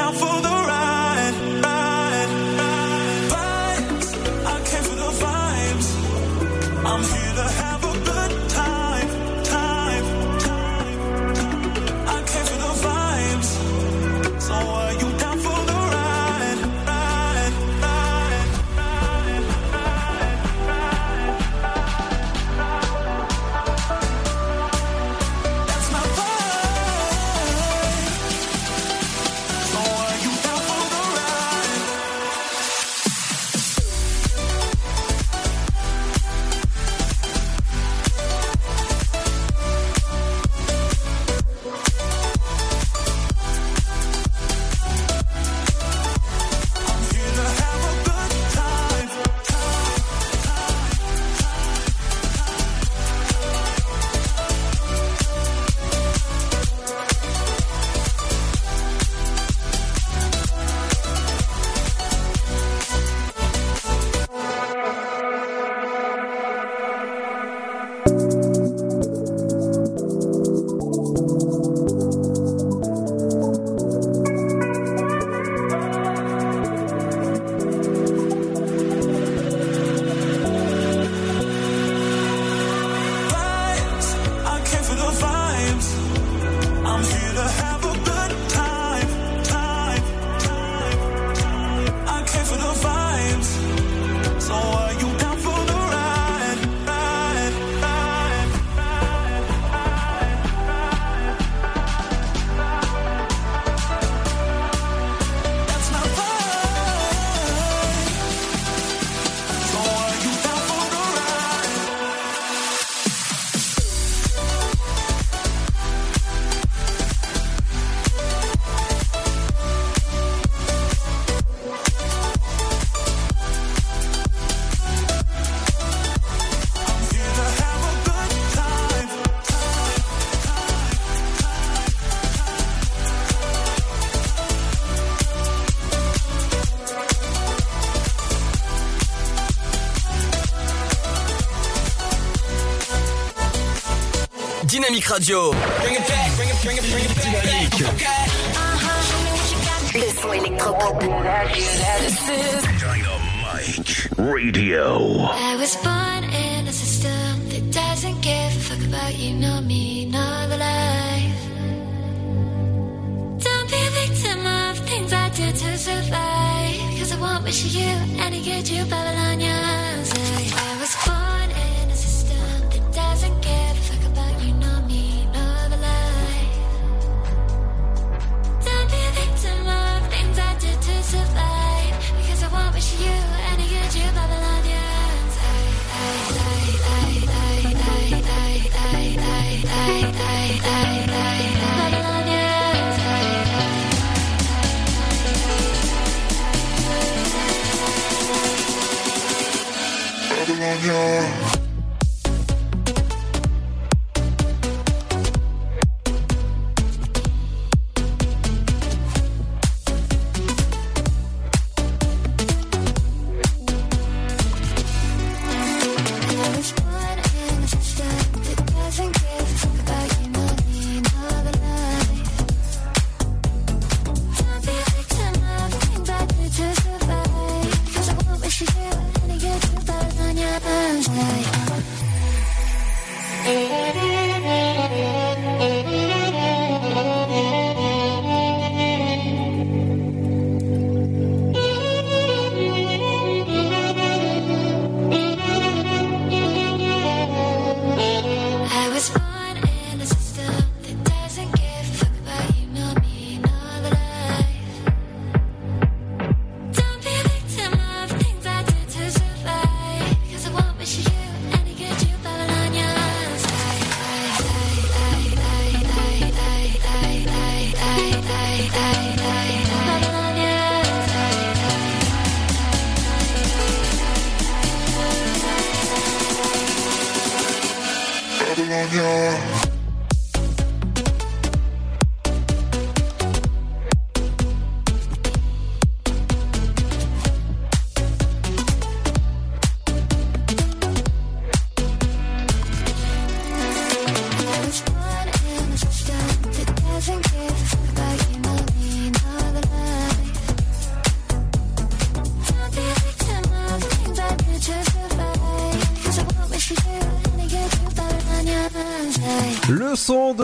Radio. Dynamique. Le son électropop. Dynamite Radio.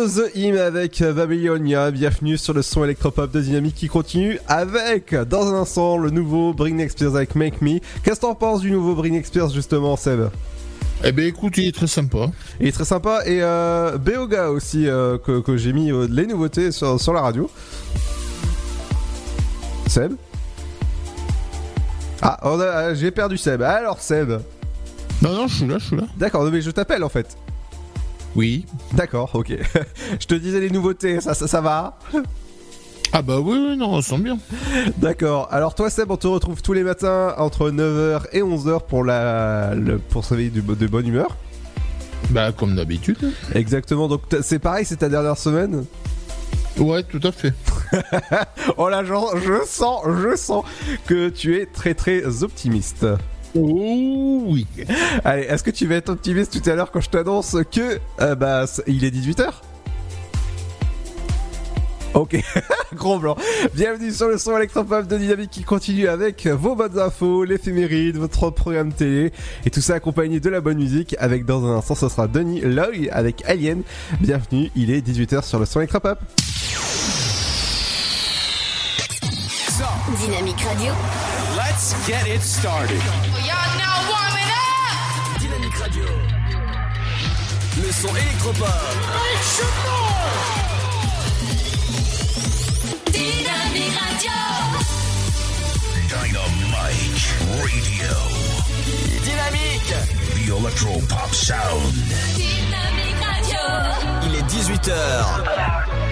The Hymn avec Babylonia. Bienvenue sur le son électropop de Dynamique qui continue avec, dans un instant, le nouveau Britney Spears avec Make Me. Qu'est-ce que t'en penses du nouveau Britney Spears justement, Seb? Eh ben écoute, il est très sympa. Il est très sympa et euh, Beoga aussi euh, que, que j'ai mis euh, les nouveautés sur, sur la radio. Seb? Ah, j'ai perdu Seb. Alors Seb? Non, non, je suis là, je suis là. D'accord, mais je t'appelle en fait. Oui. D'accord, ok. je te disais les nouveautés, ça, ça, ça va Ah bah oui, oui, non, on sent bien. D'accord. Alors toi Seb, on te retrouve tous les matins entre 9h et 11h pour la le, pour se réveiller du- de bonne humeur. Bah comme d'habitude. Exactement. Donc c'est pareil, c'est ta dernière semaine? Ouais, tout à fait. oh là, genre, je sens, je sens que tu es très très optimiste. Oh oui. Allez, est-ce que tu vas être optimiste tout à l'heure quand je t'annonce que euh, bah il est 18h Ok, gros blanc. Bienvenue sur le son électropop de Dynamique qui continue avec vos bonnes infos, l'éphéméride, votre programme télé et tout ça accompagné de la bonne musique avec dans un instant ce sera Denis Loy avec Alien. Bienvenue, il est 18h sur le son électropop. Dynamique Radio. Let's get it started. Y'all now warming up. Dynamique Radio. Le son électropop. Dynamique Radio. Dynamite Radio. Dynamique. The Electro Pop Sound. Dynamique Radio. Il est 18h.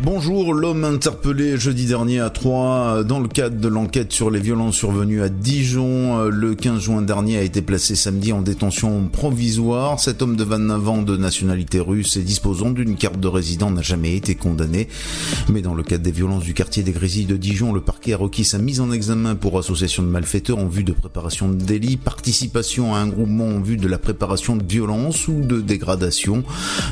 Bonjour, l'homme interpellé jeudi dernier à Troyes dans le cadre de l'enquête sur les violences survenues à Dijon. Le 15 juin dernier a été placé samedi en détention provisoire. Cet homme de 29 ans de nationalité russe et disposant d'une carte de résident n'a jamais été condamné. Mais dans le cadre des violences du quartier des Grésilles de Dijon, le parquet a requis sa mise en examen pour association de malfaiteurs en vue de préparation de délit, participation à un groupement en vue de la préparation de violence ou de dégradation,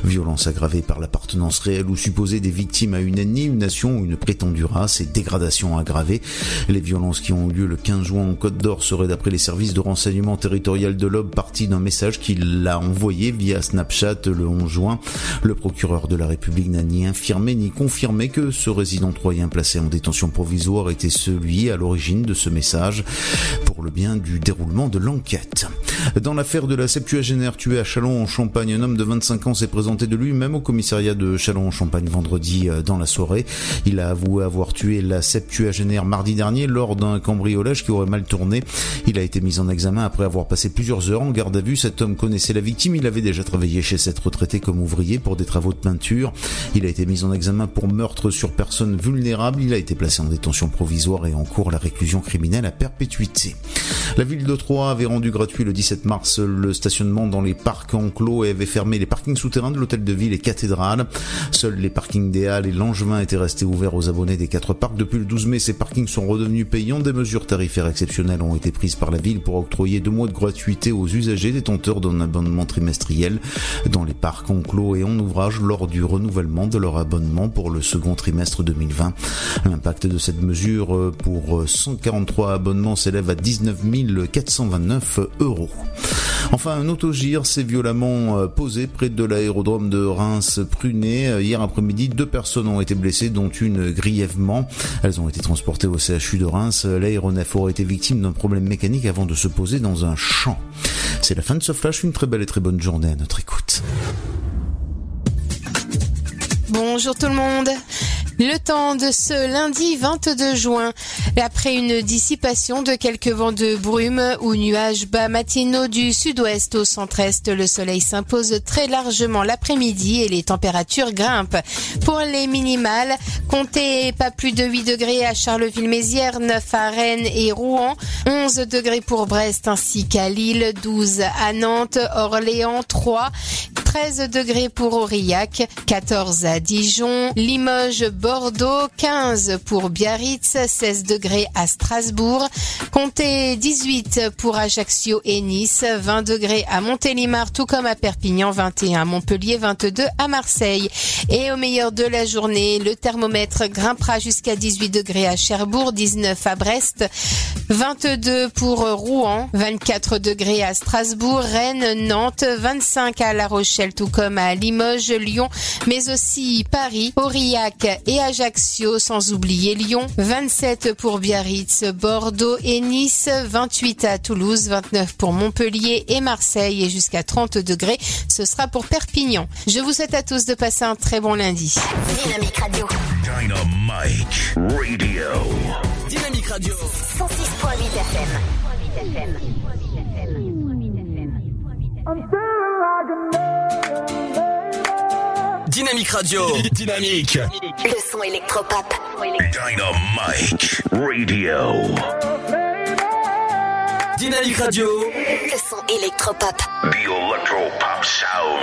violence aggravée par l'appartenance réelle ou supposée des victimes à une ethnie, une nation ou une prétendue race et dégradation aggravée. Les violences qui ont eu lieu le 15 juin en Côte d'Or seraient d'après les services de renseignement territorial de l'Aube parties d'un message qu'il a envoyé via Snapchat le 11 juin. Le procureur de la République n'a ni infirmé ni confirmé que ce résident troyen placé en détention provisoire était celui à l'origine de ce message pour le bien du déroulement de l'enquête. Dans l'affaire de la septuagénaire tuée à Chalon en Champagne, un homme de 25 ans s'est présenté de lui-même au commissariat de Chalon en Champagne vendredi euh, dans la soirée. Il a avoué avoir tué la septuagénaire mardi dernier lors d'un cambriolage qui aurait mal tourné. Il a été mis en examen après avoir passé plusieurs heures en garde à vue. Cet homme connaissait la victime. Il avait déjà travaillé chez cette retraitée comme ouvrier pour des travaux de peinture. Il a été mis en examen pour meurtre sur personne vulnérable. Il a été placé en détention provisoire et en cours la réclusion criminelle à perpétuité. La ville de Troyes avait rendu gratuit le 17 mars le stationnement dans les parcs enclos et avait fermé les parkings souterrains de l'hôtel de ville et cathédrale. Seuls les parkings des Halles et Langevin étaient restés ouverts aux abonnés des quatre parcs. Depuis le 12 mai, ces parkings sont redevenus payants. Des mesures tarifaires exceptionnelles ont été prises par la ville pour octroyer deux mois de gratuité aux usagers détenteurs d'un abonnement trimestriel dans les parcs enclos et en ouvrage lors du renouvellement de leur abonnement pour le second trimestre 2020. L'impact de cette mesure pour 143 abonnements s'élève à 19 429 euros. Enfin, un autogire s'est violemment euh, posé près de l'aérodrome de Reims-Prunet. Euh, Hier après-midi, deux personnes ont été blessées, dont une grièvement. Elles ont été transportées au CHU de Reims. L'aéronef aurait été victime d'un problème mécanique avant de se poser dans un champ. C'est la fin de ce flash. Une très belle et très bonne journée à notre écoute. Bonjour tout le monde. Le temps de ce lundi 22 juin, après une dissipation de quelques vents de brume ou nuages bas matinaux du sud-ouest au centre-est, le soleil s'impose très largement l'après-midi et les températures grimpent. Pour les minimales, comptez pas plus de 8 degrés à Charleville-Mézières, 9 à Rennes et Rouen, 11 degrés pour Brest ainsi qu'à Lille, 12 à Nantes, Orléans, 3, 13 degrés pour Aurillac, 14 à Dijon, Limoges, 15 pour Biarritz, 16 degrés à Strasbourg, comptez 18 pour Ajaccio et Nice, 20 degrés à Montélimar tout comme à Perpignan, 21 à Montpellier, 22 à Marseille. Et au meilleur de la journée, le thermomètre grimpera jusqu'à 18 degrés à Cherbourg, 19 à Brest, 22 pour Rouen, 24 degrés à Strasbourg, Rennes, Nantes, 25 à La Rochelle tout comme à Limoges, Lyon, mais aussi Paris, Aurillac et Ajaccio, sans oublier Lyon, 27 pour Biarritz, Bordeaux et Nice, 28 à Toulouse, 29 pour Montpellier et Marseille et jusqu'à 30 degrés, ce sera pour Perpignan. Je vous souhaite à tous de passer un très bon lundi. Dynamique Radio. Dynamite Radio. Dynamique Radio. 106.8 FM. Dynamique Radio. Dynamique. Le son électropop. Dynamite Radio. Dynamique Radio. Le son électropop. The Electro Pop Sound.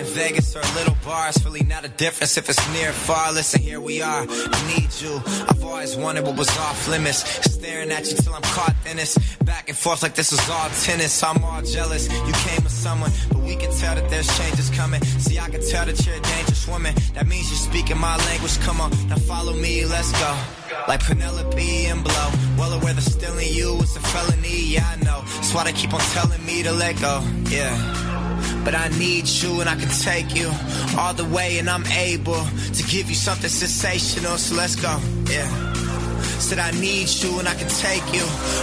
In Vegas or a little bar, it's really not a difference if it's near or far. Listen, here we are. I need you. I've always wanted what was off limits. Staring at you till I'm caught in this. Back and forth like this was all tennis. I'm all jealous. You came with someone, but we can tell that there's changes coming. See, I can tell that you're a dangerous woman. That means you're speaking my language. Come on, now follow me, let's go. Like Penelope and Blow. Well aware that stealing you is a felony, yeah, I know. That's why they keep on telling me to let go, yeah. But I need you and I can take you all the way and I'm able to give you something sensational, so let's go, yeah. Said I need you and I can take you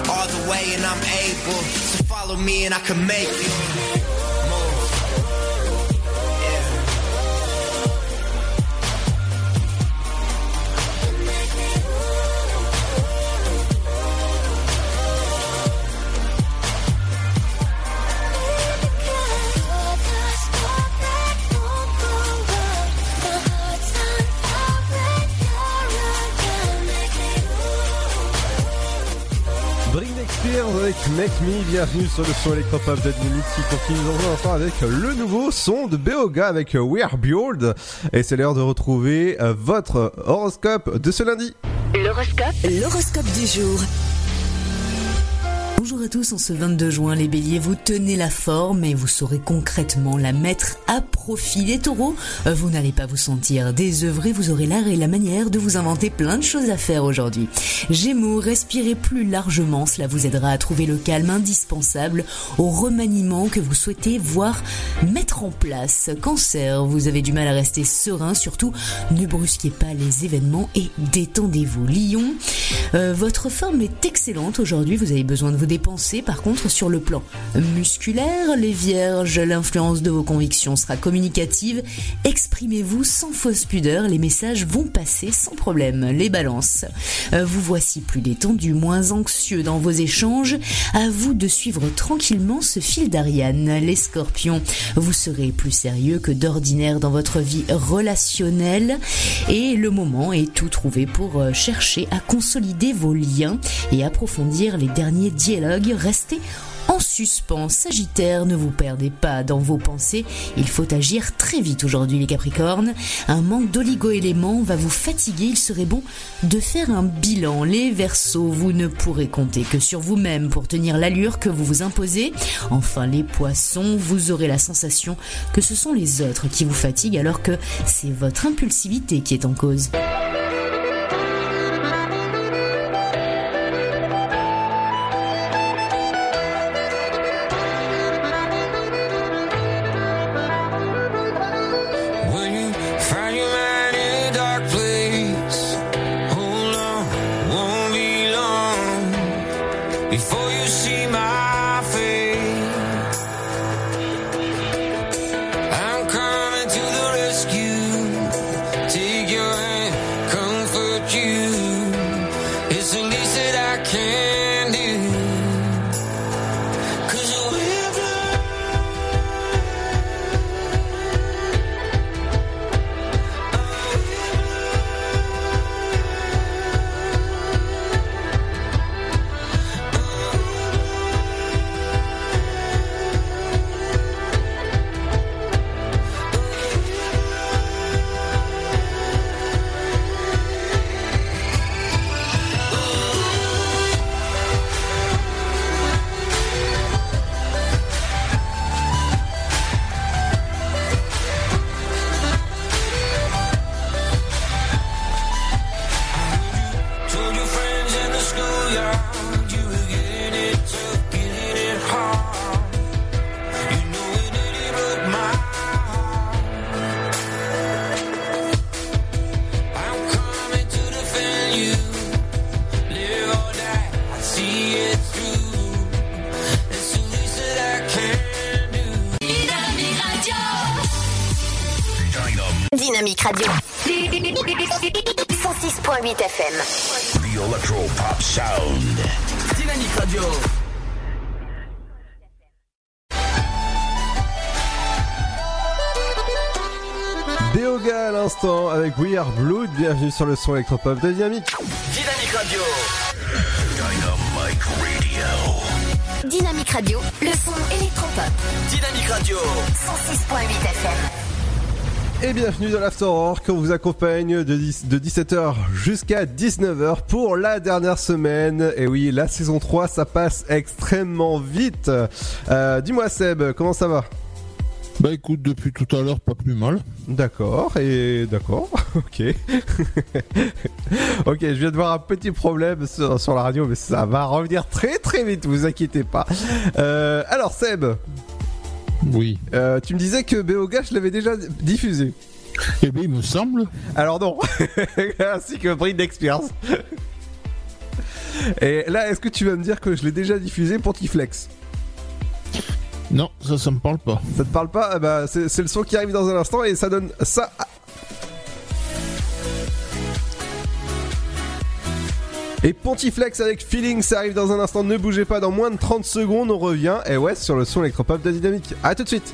all the way and I'm able to follow me and I can make you avec Make Me, bienvenue sur le son électropop de Dynamique qui continue dans un instant avec le nouveau son de Beoga avec We're Build. Et c'est l'heure de retrouver euh, votre horoscope de ce lundi. L'horoscope. L'horoscope du jour. Bonjour à tous, en ce 22 juin, les béliers, vous tenez la forme et vous saurez concrètement la mettre à profit. Les taureaux, euh, vous n'allez pas vous sentir désœuvré, vous aurez l'art et la manière de vous inventer plein de choses à faire aujourd'hui. Gémeaux, respirez plus largement, cela vous aidera à trouver le calme indispensable au remaniement que vous souhaitez voir mettre en place. Cancer, vous avez du mal à rester serein, surtout ne brusquez pas les événements et détendez-vous. Lion, euh, votre forme est excellente aujourd'hui, vous avez besoin de vous dépenser par contre sur le plan musculaire. Les vierges, l'influence de vos convictions sera communicative, exprimez-vous sans fausse pudeur, les messages vont passer sans problème. Les balances, euh, vous voici plus détendu, moins anxieux dans vos échanges, à vous de suivre tranquillement ce fil d'Ariane. Les scorpions, vous serez plus sérieux que d'ordinaire dans votre vie relationnelle et le moment est tout trouvé pour euh, chercher à consolider vos liens et approfondir les derniers dialogues. Restez en en suspens. Sagittaire, ne vous perdez pas dans vos pensées. Il faut agir très vite aujourd'hui, les Capricornes. Un manque d'oligo-éléments va vous fatiguer. Il serait bon de faire un bilan. Les Verseaux, vous ne pourrez compter que sur vous-même pour tenir l'allure que vous vous imposez. Enfin, les Poissons, vous aurez la sensation que ce sont les autres qui vous fatiguent alors que c'est votre impulsivité qui est en cause. Sur le son électropop de Dynamique. Dynamique Radio. Dynamic Radio. Dynamique Radio. Le son électropop. Dynamique Radio. 106.8 FM. Et bienvenue dans l'Afterwork qu'on vous accompagne de, 10 de 17h jusqu'à 19h pour la dernière semaine. Et oui, la saison 3, ça passe extrêmement vite. Euh, Dis-moi Seb, comment ça va? Bah écoute, depuis tout à l'heure, pas plus mal. D'accord, et d'accord, ok. ok, je viens de voir un petit problème sur, sur la radio, mais ça va revenir très très vite, vous inquiétez pas. Euh, alors Seb, Oui. euh, tu me disais que Beoga, je l'avais déjà diffusé. Eh bien, il me semble. Alors non, ainsi que Britney d'Experience. Et là, est-ce que tu vas me dire que je l'ai déjà diffusé pour Tiflex Non, ça, ça me parle pas. Ça te parle pas? Bah, c'est c'est le son qui arrive dans un instant et ça donne ça. Et Pontiflex avec Feeling, ça arrive dans un instant. Ne bougez pas, dans moins de 30 secondes, on revient. Et ouais, sur le son électropop de Dynamique. A tout de suite.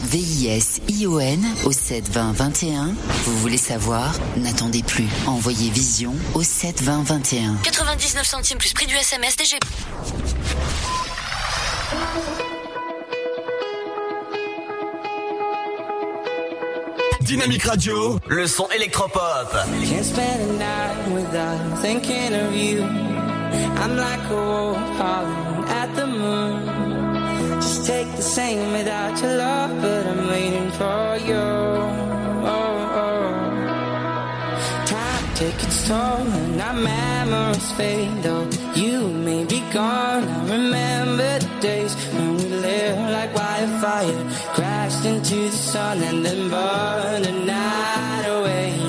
V-I-S-I-O-N au 72021. Vous voulez savoir? N'attendez plus. Envoyez Vision au 72021. 99 centimes plus prix du SMS DGP. Dynamique Radio, le son électropop. Can't spend a night without thinking of you. I'm like a at the moon. Just take the same without your love, but I'm waiting for you. Oh, oh. Time toll, and our memories fade. Though you may be gone, I remember the days when we lived like wildfire, crashed into the sun and then burned the night away.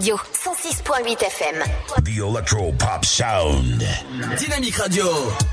Radio, 106.8 FM. The Electro Pop Sound. Dynamique Radio.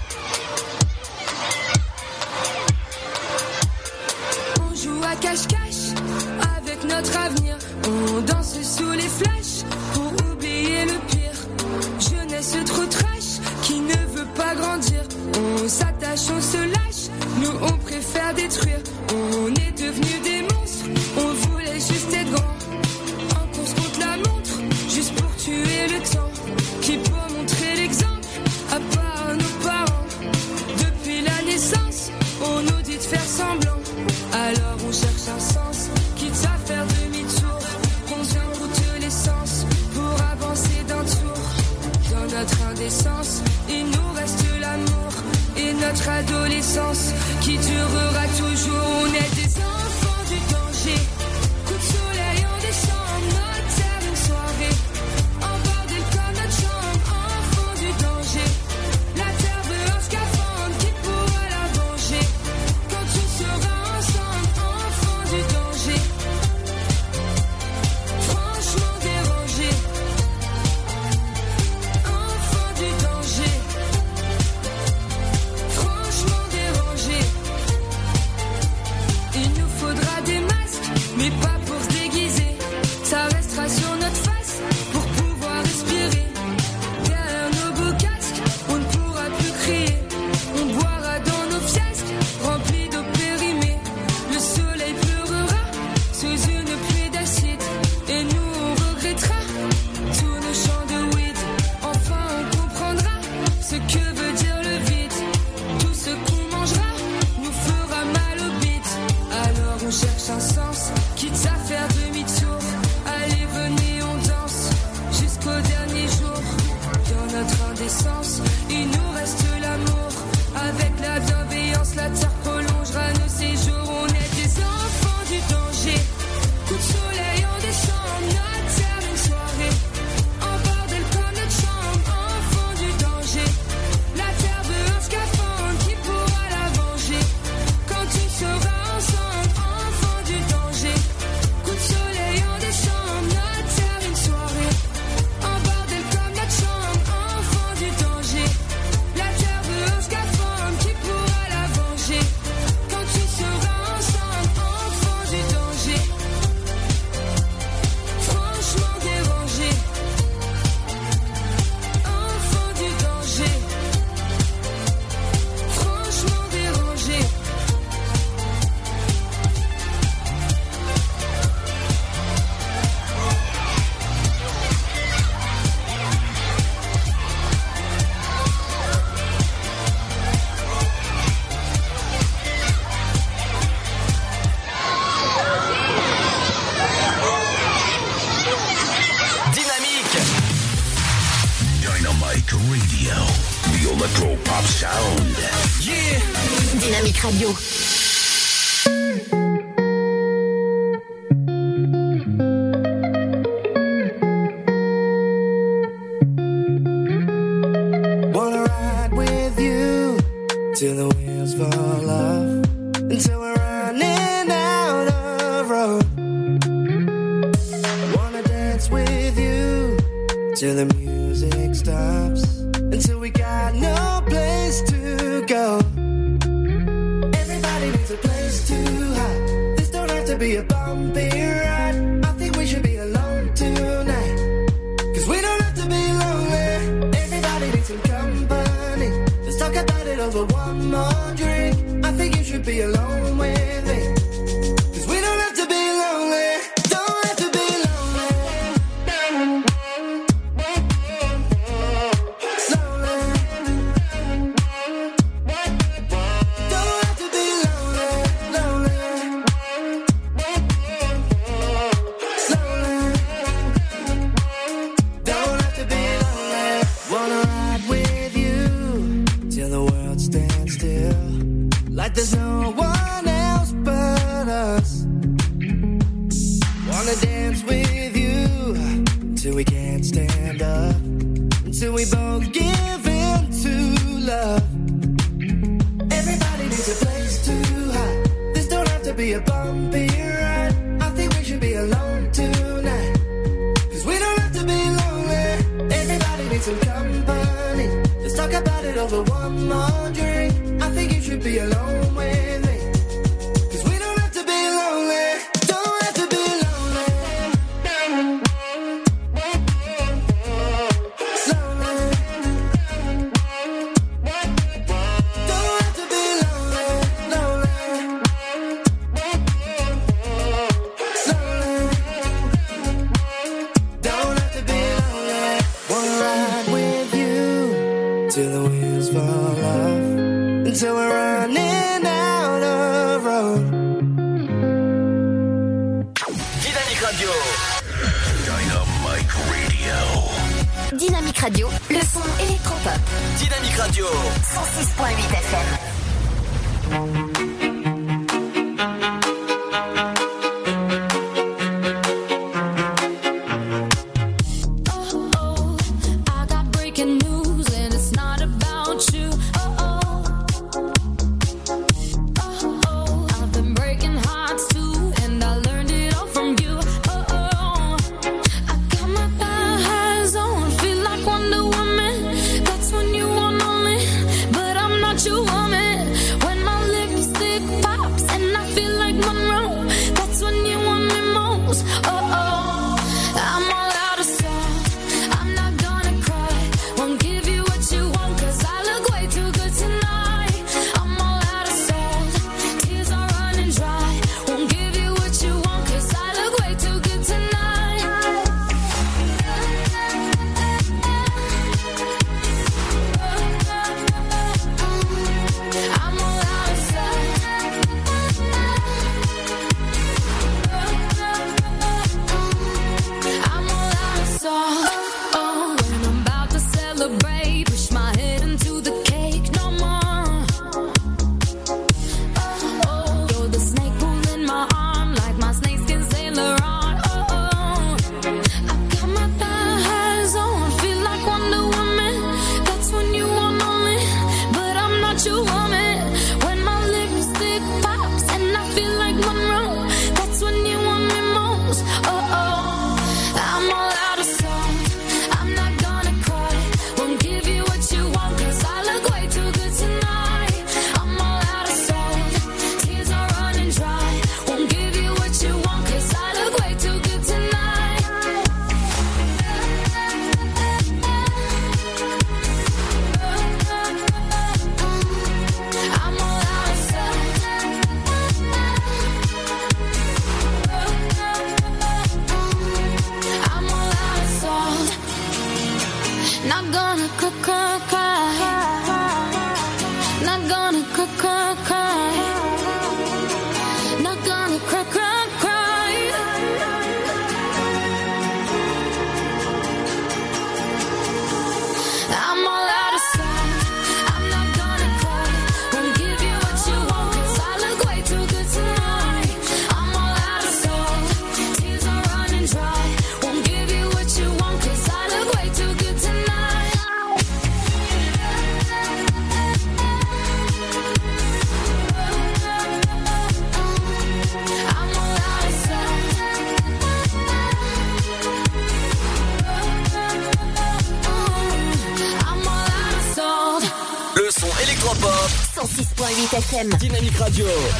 Radio.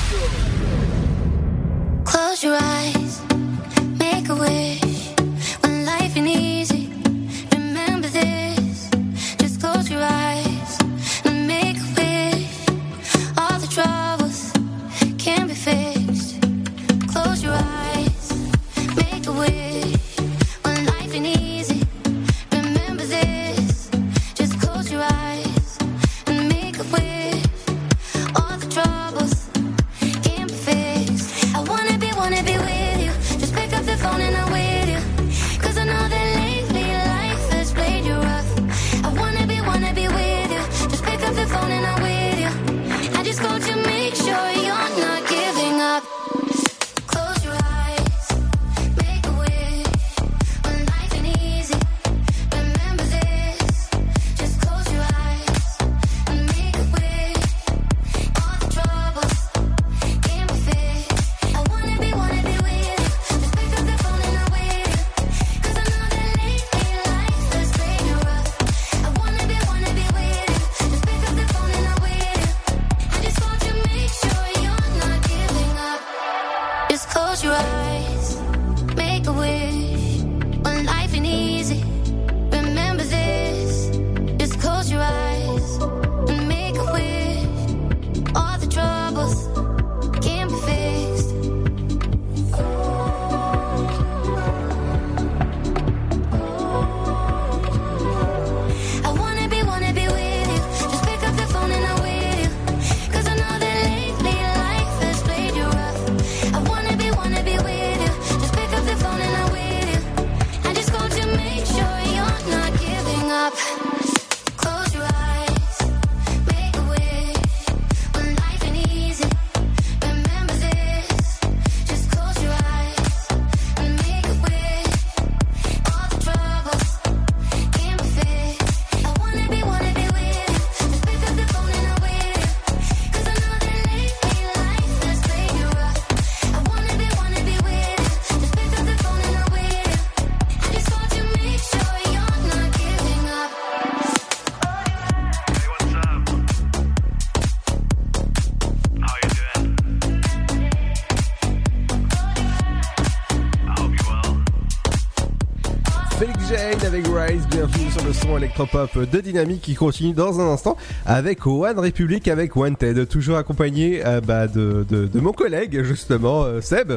Le son électropop de Dynamique qui continue dans un instant avec One Republic avec Wanted, toujours accompagné euh, bah, de, de, de mon collègue justement euh, Seb.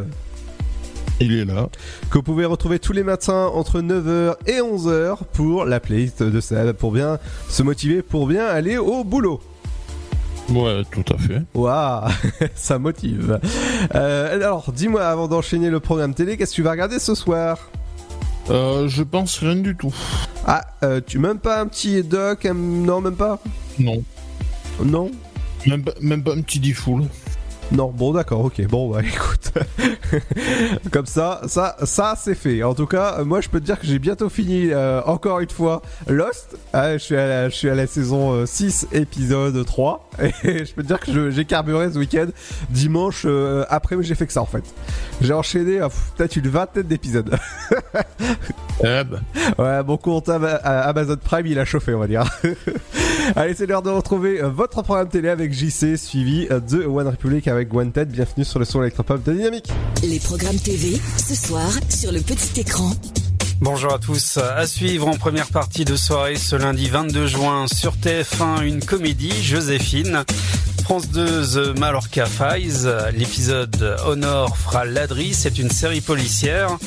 Il est là. Que vous pouvez retrouver tous les matins entre 9h et 11h pour la playlist de Seb, pour bien se motiver, pour bien aller au boulot. Ouais, tout à fait. Waouh, ça motive. Euh, alors, dis-moi avant d'enchaîner le programme télé, qu'est-ce que tu vas regarder ce soir? Euh, je pense rien du tout. Ah, euh, tu même pas un petit doc un- Non, même pas Non. Non Même pas, même pas un petit default. Non, bon d'accord, ok, bon bah écoute, comme ça, ça, ça c'est fait. En tout cas, euh, moi je peux te dire que j'ai bientôt fini euh, encore une fois Lost. Ah, je, suis à la, je suis à la saison euh, 6, épisode 3, et je peux te dire que je- j'ai carburé ce week-end. Dimanche euh, après, j'ai fait que ça en fait. J'ai enchaîné pff, peut-être une vingtaine d'épisodes. Eh ben. Ouais, mon compte Amazon Prime, il a chauffé, on va dire. Allez, c'est l'heure de retrouver euh, votre programme télé avec JC, suivi euh, de One Republic avec Wanted. Bienvenue sur le son électropop de Dynamique. Les programmes TV, ce soir, sur le petit écran. Bonjour à tous. À suivre en première partie de soirée ce lundi 22 juin sur TF1 une comédie Joséphine. France 2 The Mallorca Files. L'épisode Honor fera l'Adri. C'est une série policière.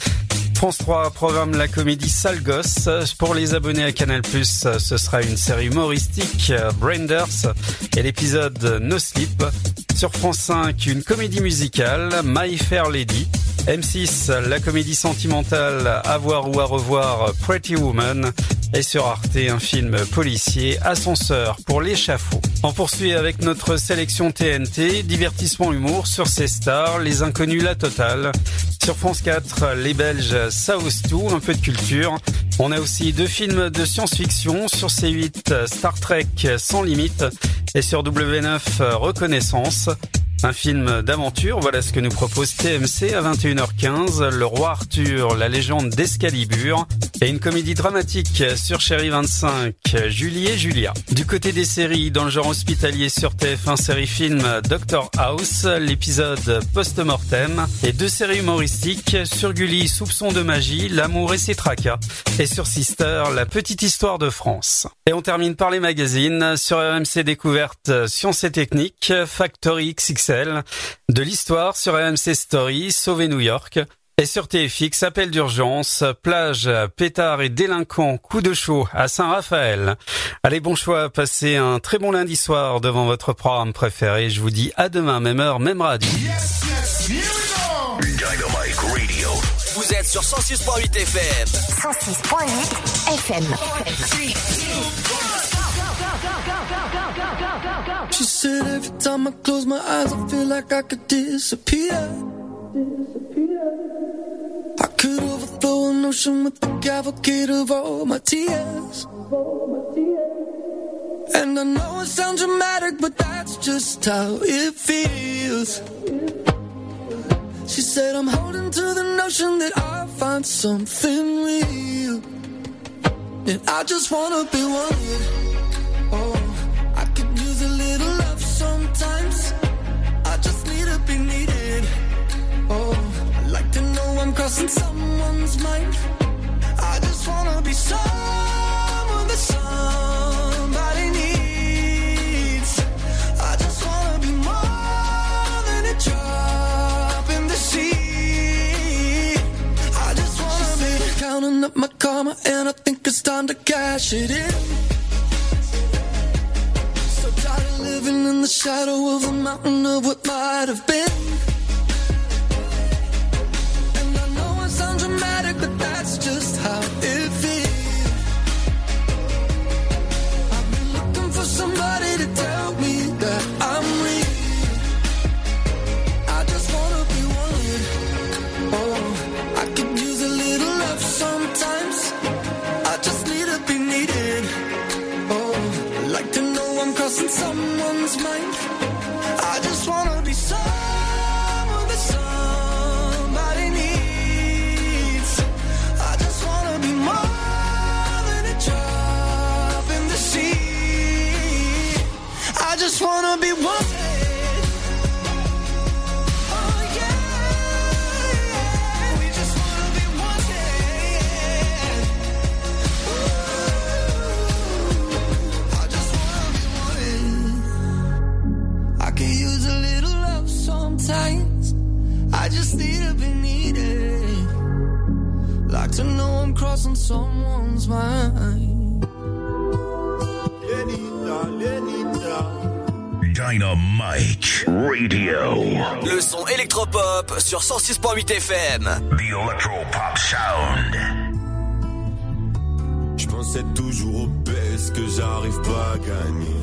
France 3 programme la comédie Sale Gosse. Pour les abonnés à Canal+, ce sera une série humoristique Brainders et l'épisode No Sleep. Sur France 5, une comédie musicale My Fair Lady. M6, la comédie sentimentale À voir ou à revoir Pretty Woman. Et sur Arte, un film policier Ascenseur pour l'échafaud. On poursuit avec notre sélection TNT, divertissement humour sur ces stars, les inconnus la totale. Sur France 4, les Belges ose tout, un peu de culture. On a aussi deux films de science-fiction sur C8, Star Trek sans limite et sur W9 Reconnaissance. Un film d'aventure, voilà ce que nous propose TMC à 21h15, Le Roi Arthur, la légende d'Escalibur, et une comédie dramatique sur Chéri 25, Julie et Julia. Du côté des séries, dans le genre hospitalier sur TF1 série film Doctor House, l'épisode Post-Mortem, et deux séries humoristiques sur Gulli, Soupçon de magie, L'amour et ses tracas, et sur Sister, La petite histoire de France. Et on termine par les magazines, sur RMC Découverte, Sciences et Techniques, Factory XXL, de l'histoire sur RMC Story, Sauver New York, et sur TFX, appel d'urgence, plage, pétard et délinquants, coup de chaud à Saint-Raphaël. Allez, bon choix, passez un très bon lundi soir devant votre programme préféré. Je vous dis à demain, même heure, même radio. Dynamite Radio. Vous êtes sur 106.8 FM. 106.8 FM. She said every time I close my eyes, I feel like I could disappear. I could overflow an ocean with the cavalcade of all my tears. And I know it sounds dramatic, but that's just how it feels. She said, I'm holding to the notion that I'll find something real. And I just wanna be wanted. Sometimes. I just need to be needed. Oh, I like to know I'm crossing someone's mind. I just wanna be someone that somebody needs. I just wanna be more than a drop in the sea. I just wanna be counting up my karma, and I think it's time to cash it in. Tired living in the shadow of a mountain of what might have been. And I know it sounds dramatic, but that's just how it feels. I've been looking for somebody to tell me that I'm real. I just wanna be wanted. Oh, I could use a little love sometimes. I just need to be needed. Like to know I'm crossing someone's mind. I just wanna be someone that somebody needs. I just wanna be more than a drop in the sea. I just wanna be wanted. sometimes I just need to be needed. Like to know I'm crossing someone's mind. Lenita, Lenita. Dynamite Radio. Le son électropop sur 106.8 FM. The Electropop Sound. Je pensais toujours au best que j'arrive pas à gagner.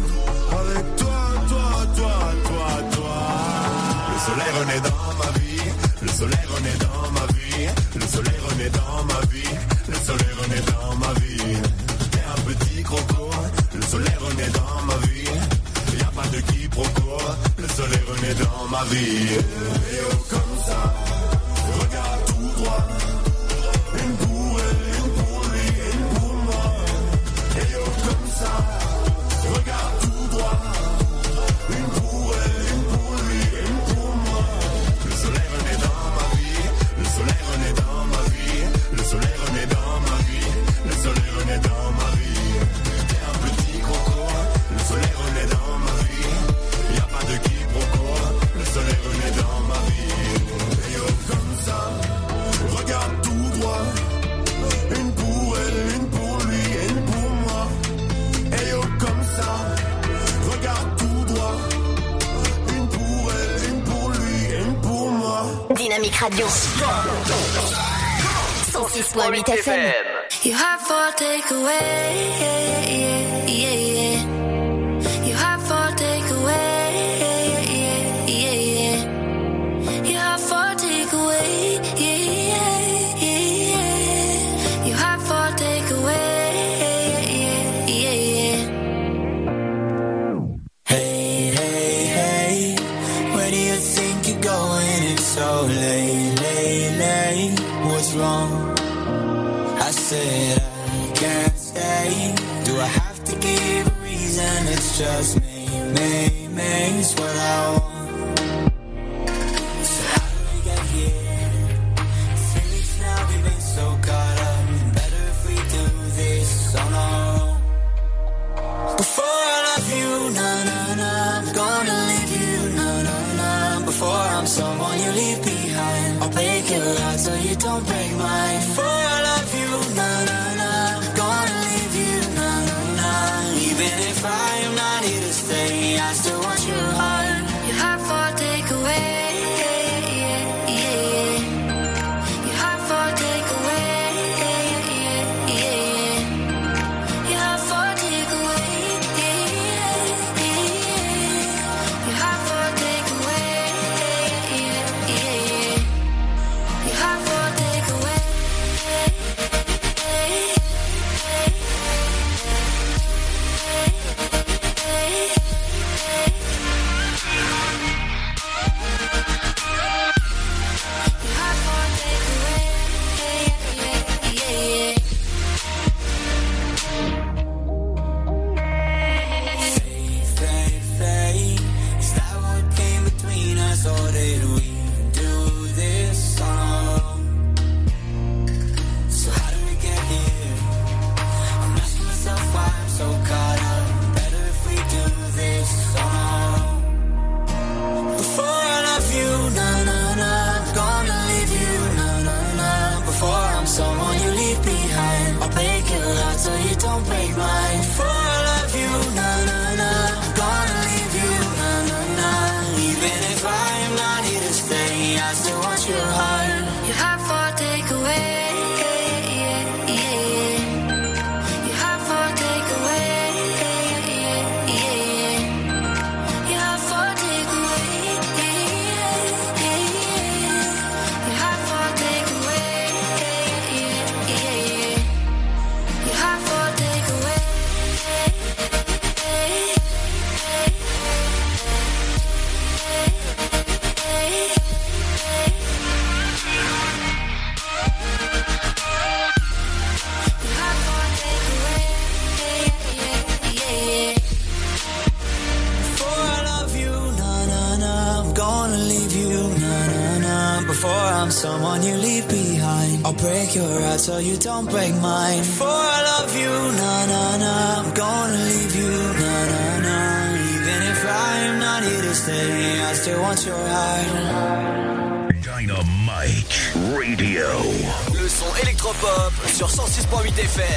soleil renaît dans ma vie, le soleil renaît dans ma vie, le soleil renaît dans ma vie, le soleil renaît dans ma vie. T'es un petit croco, le soleil renaît dans ma vie. Y a pas de quiproquo, le soleil renaît dans ma vie. Et oh, comme ça, Dynamique Radio. 106.8 FM. You have for takeaway. Yeah, yeah, yeah, break your heart so you don't break mine. Before 8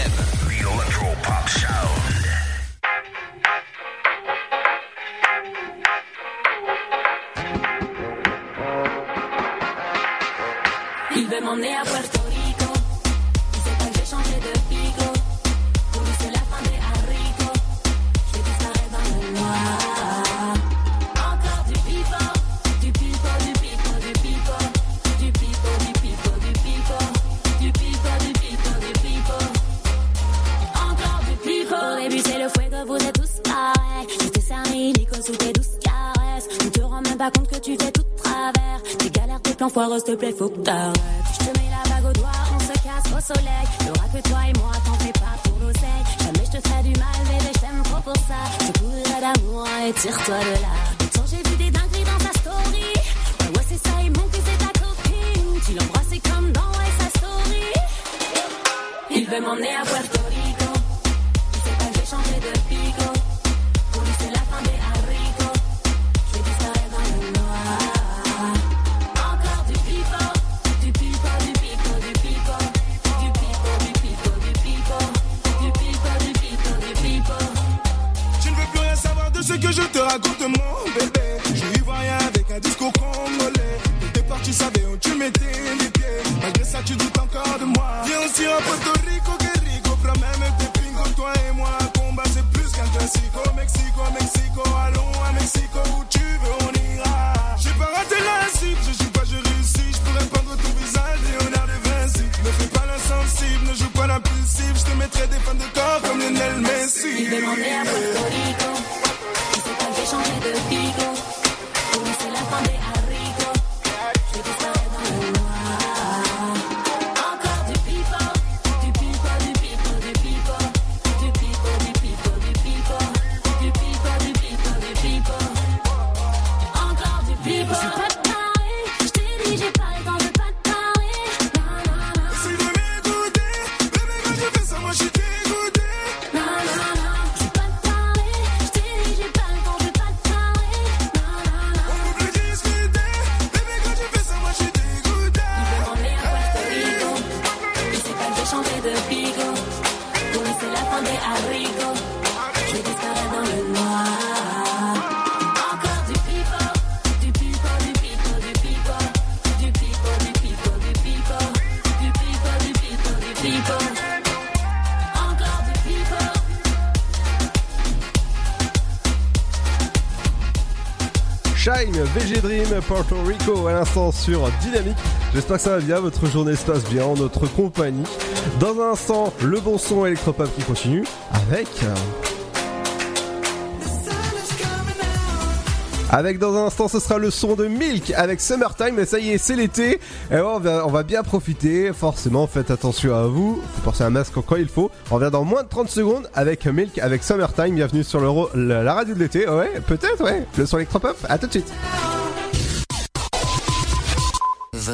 pray for VG Dream Puerto Rico à l'instant sur Dynamique. J'espère que ça va bien, votre journée se passe bien en notre compagnie. Dans un instant, le bon son électropop qui continue avec... Avec dans un instant, ce sera le son de Milk avec Summertime. Mais ça y est, c'est l'été. Et on va, on va, bien profiter. Forcément, faites attention à vous. Faut porter un masque quand il faut. On revient dans moins de 30 secondes avec Milk avec Summertime. Bienvenue sur le, la, la radio de l'été. Ouais, peut-être, ouais. Le son électropop. À tout de suite.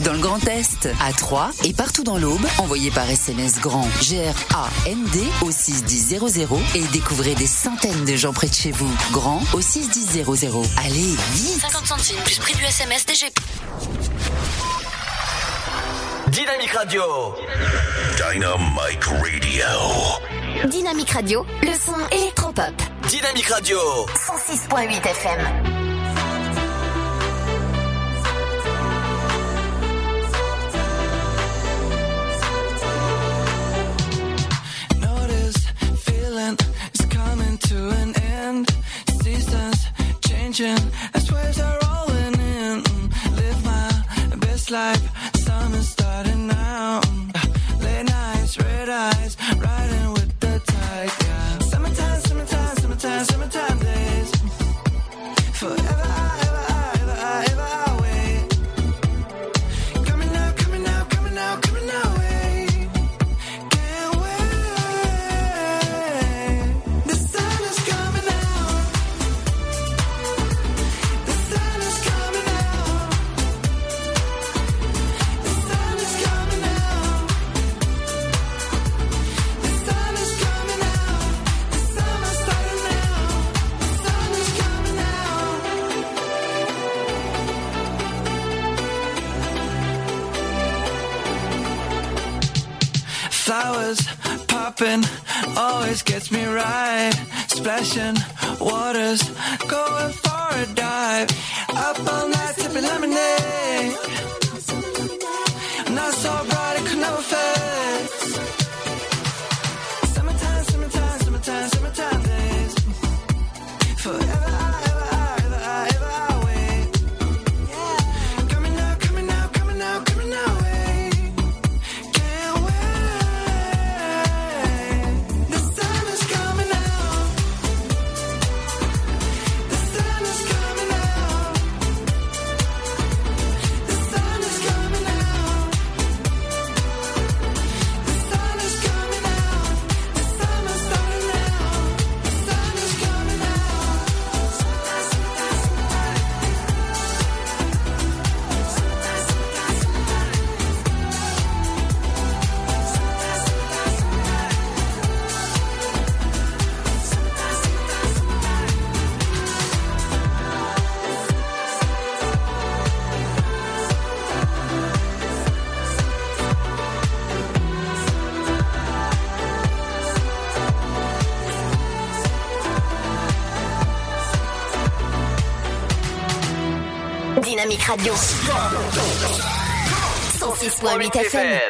dans le Grand Est, à Troyes et partout dans l'Aube. Envoyez par SMS grand G-R-A-N-D au 610 et découvrez des centaines de gens près de chez vous. Grand au 610 Allez, vite 50 centimes plus prix du SMS DG. Dynamique Radio Dynamique Radio Dynamique Radio, le son électropop. Dynamique Radio 106.8 FM attention Radio. 106.8 FM.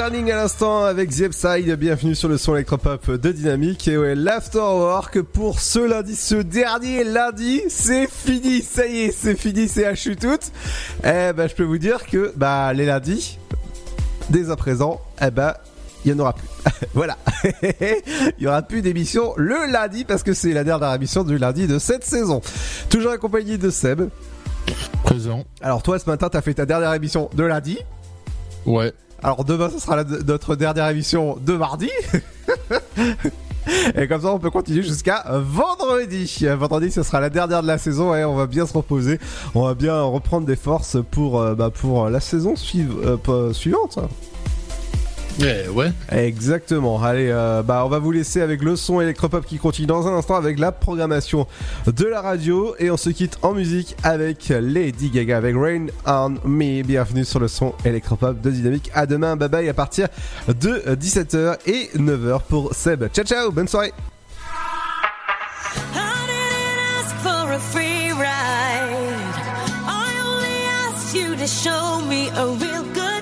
Sterling à l'instant avec The Upside. Bienvenue sur le son électropop de Dynamique. Et ouais, l'afterwork pour ce lundi, ce dernier lundi, c'est fini. Ça y est, c'est fini, c'est hachu tout. Eh ben, je peux vous dire que, bah, les lundis, dès à présent, eh ben, il n'y en aura plus. voilà. il n'y aura plus d'émission le lundi parce que c'est la dernière émission du lundi de cette saison. Toujours accompagné de Seb. Présent. Alors toi, ce matin, t'as fait ta dernière émission de lundi. Ouais. Alors demain, ce sera notre dernière émission de mardi. Et comme ça, on peut continuer jusqu'à vendredi. Vendredi, ce sera la dernière de la saison et on va bien se reposer. On va bien reprendre des forces pour, euh, bah, pour la saison euh, suivante. Ouais, ouais. Exactement. Allez, euh, bah on va vous laisser avec le son électropop qui continue dans un instant avec la programmation de la radio et on se quitte en musique avec Lady Gaga avec Rain on Me. Bienvenue sur le son électropop de Dynamique. À demain, bye bye à partir de 17h et 9h pour Seb. Ciao ciao, bonne soirée. show me a real good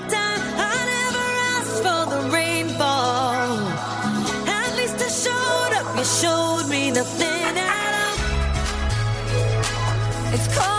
You showed me nothing at all. It's cold.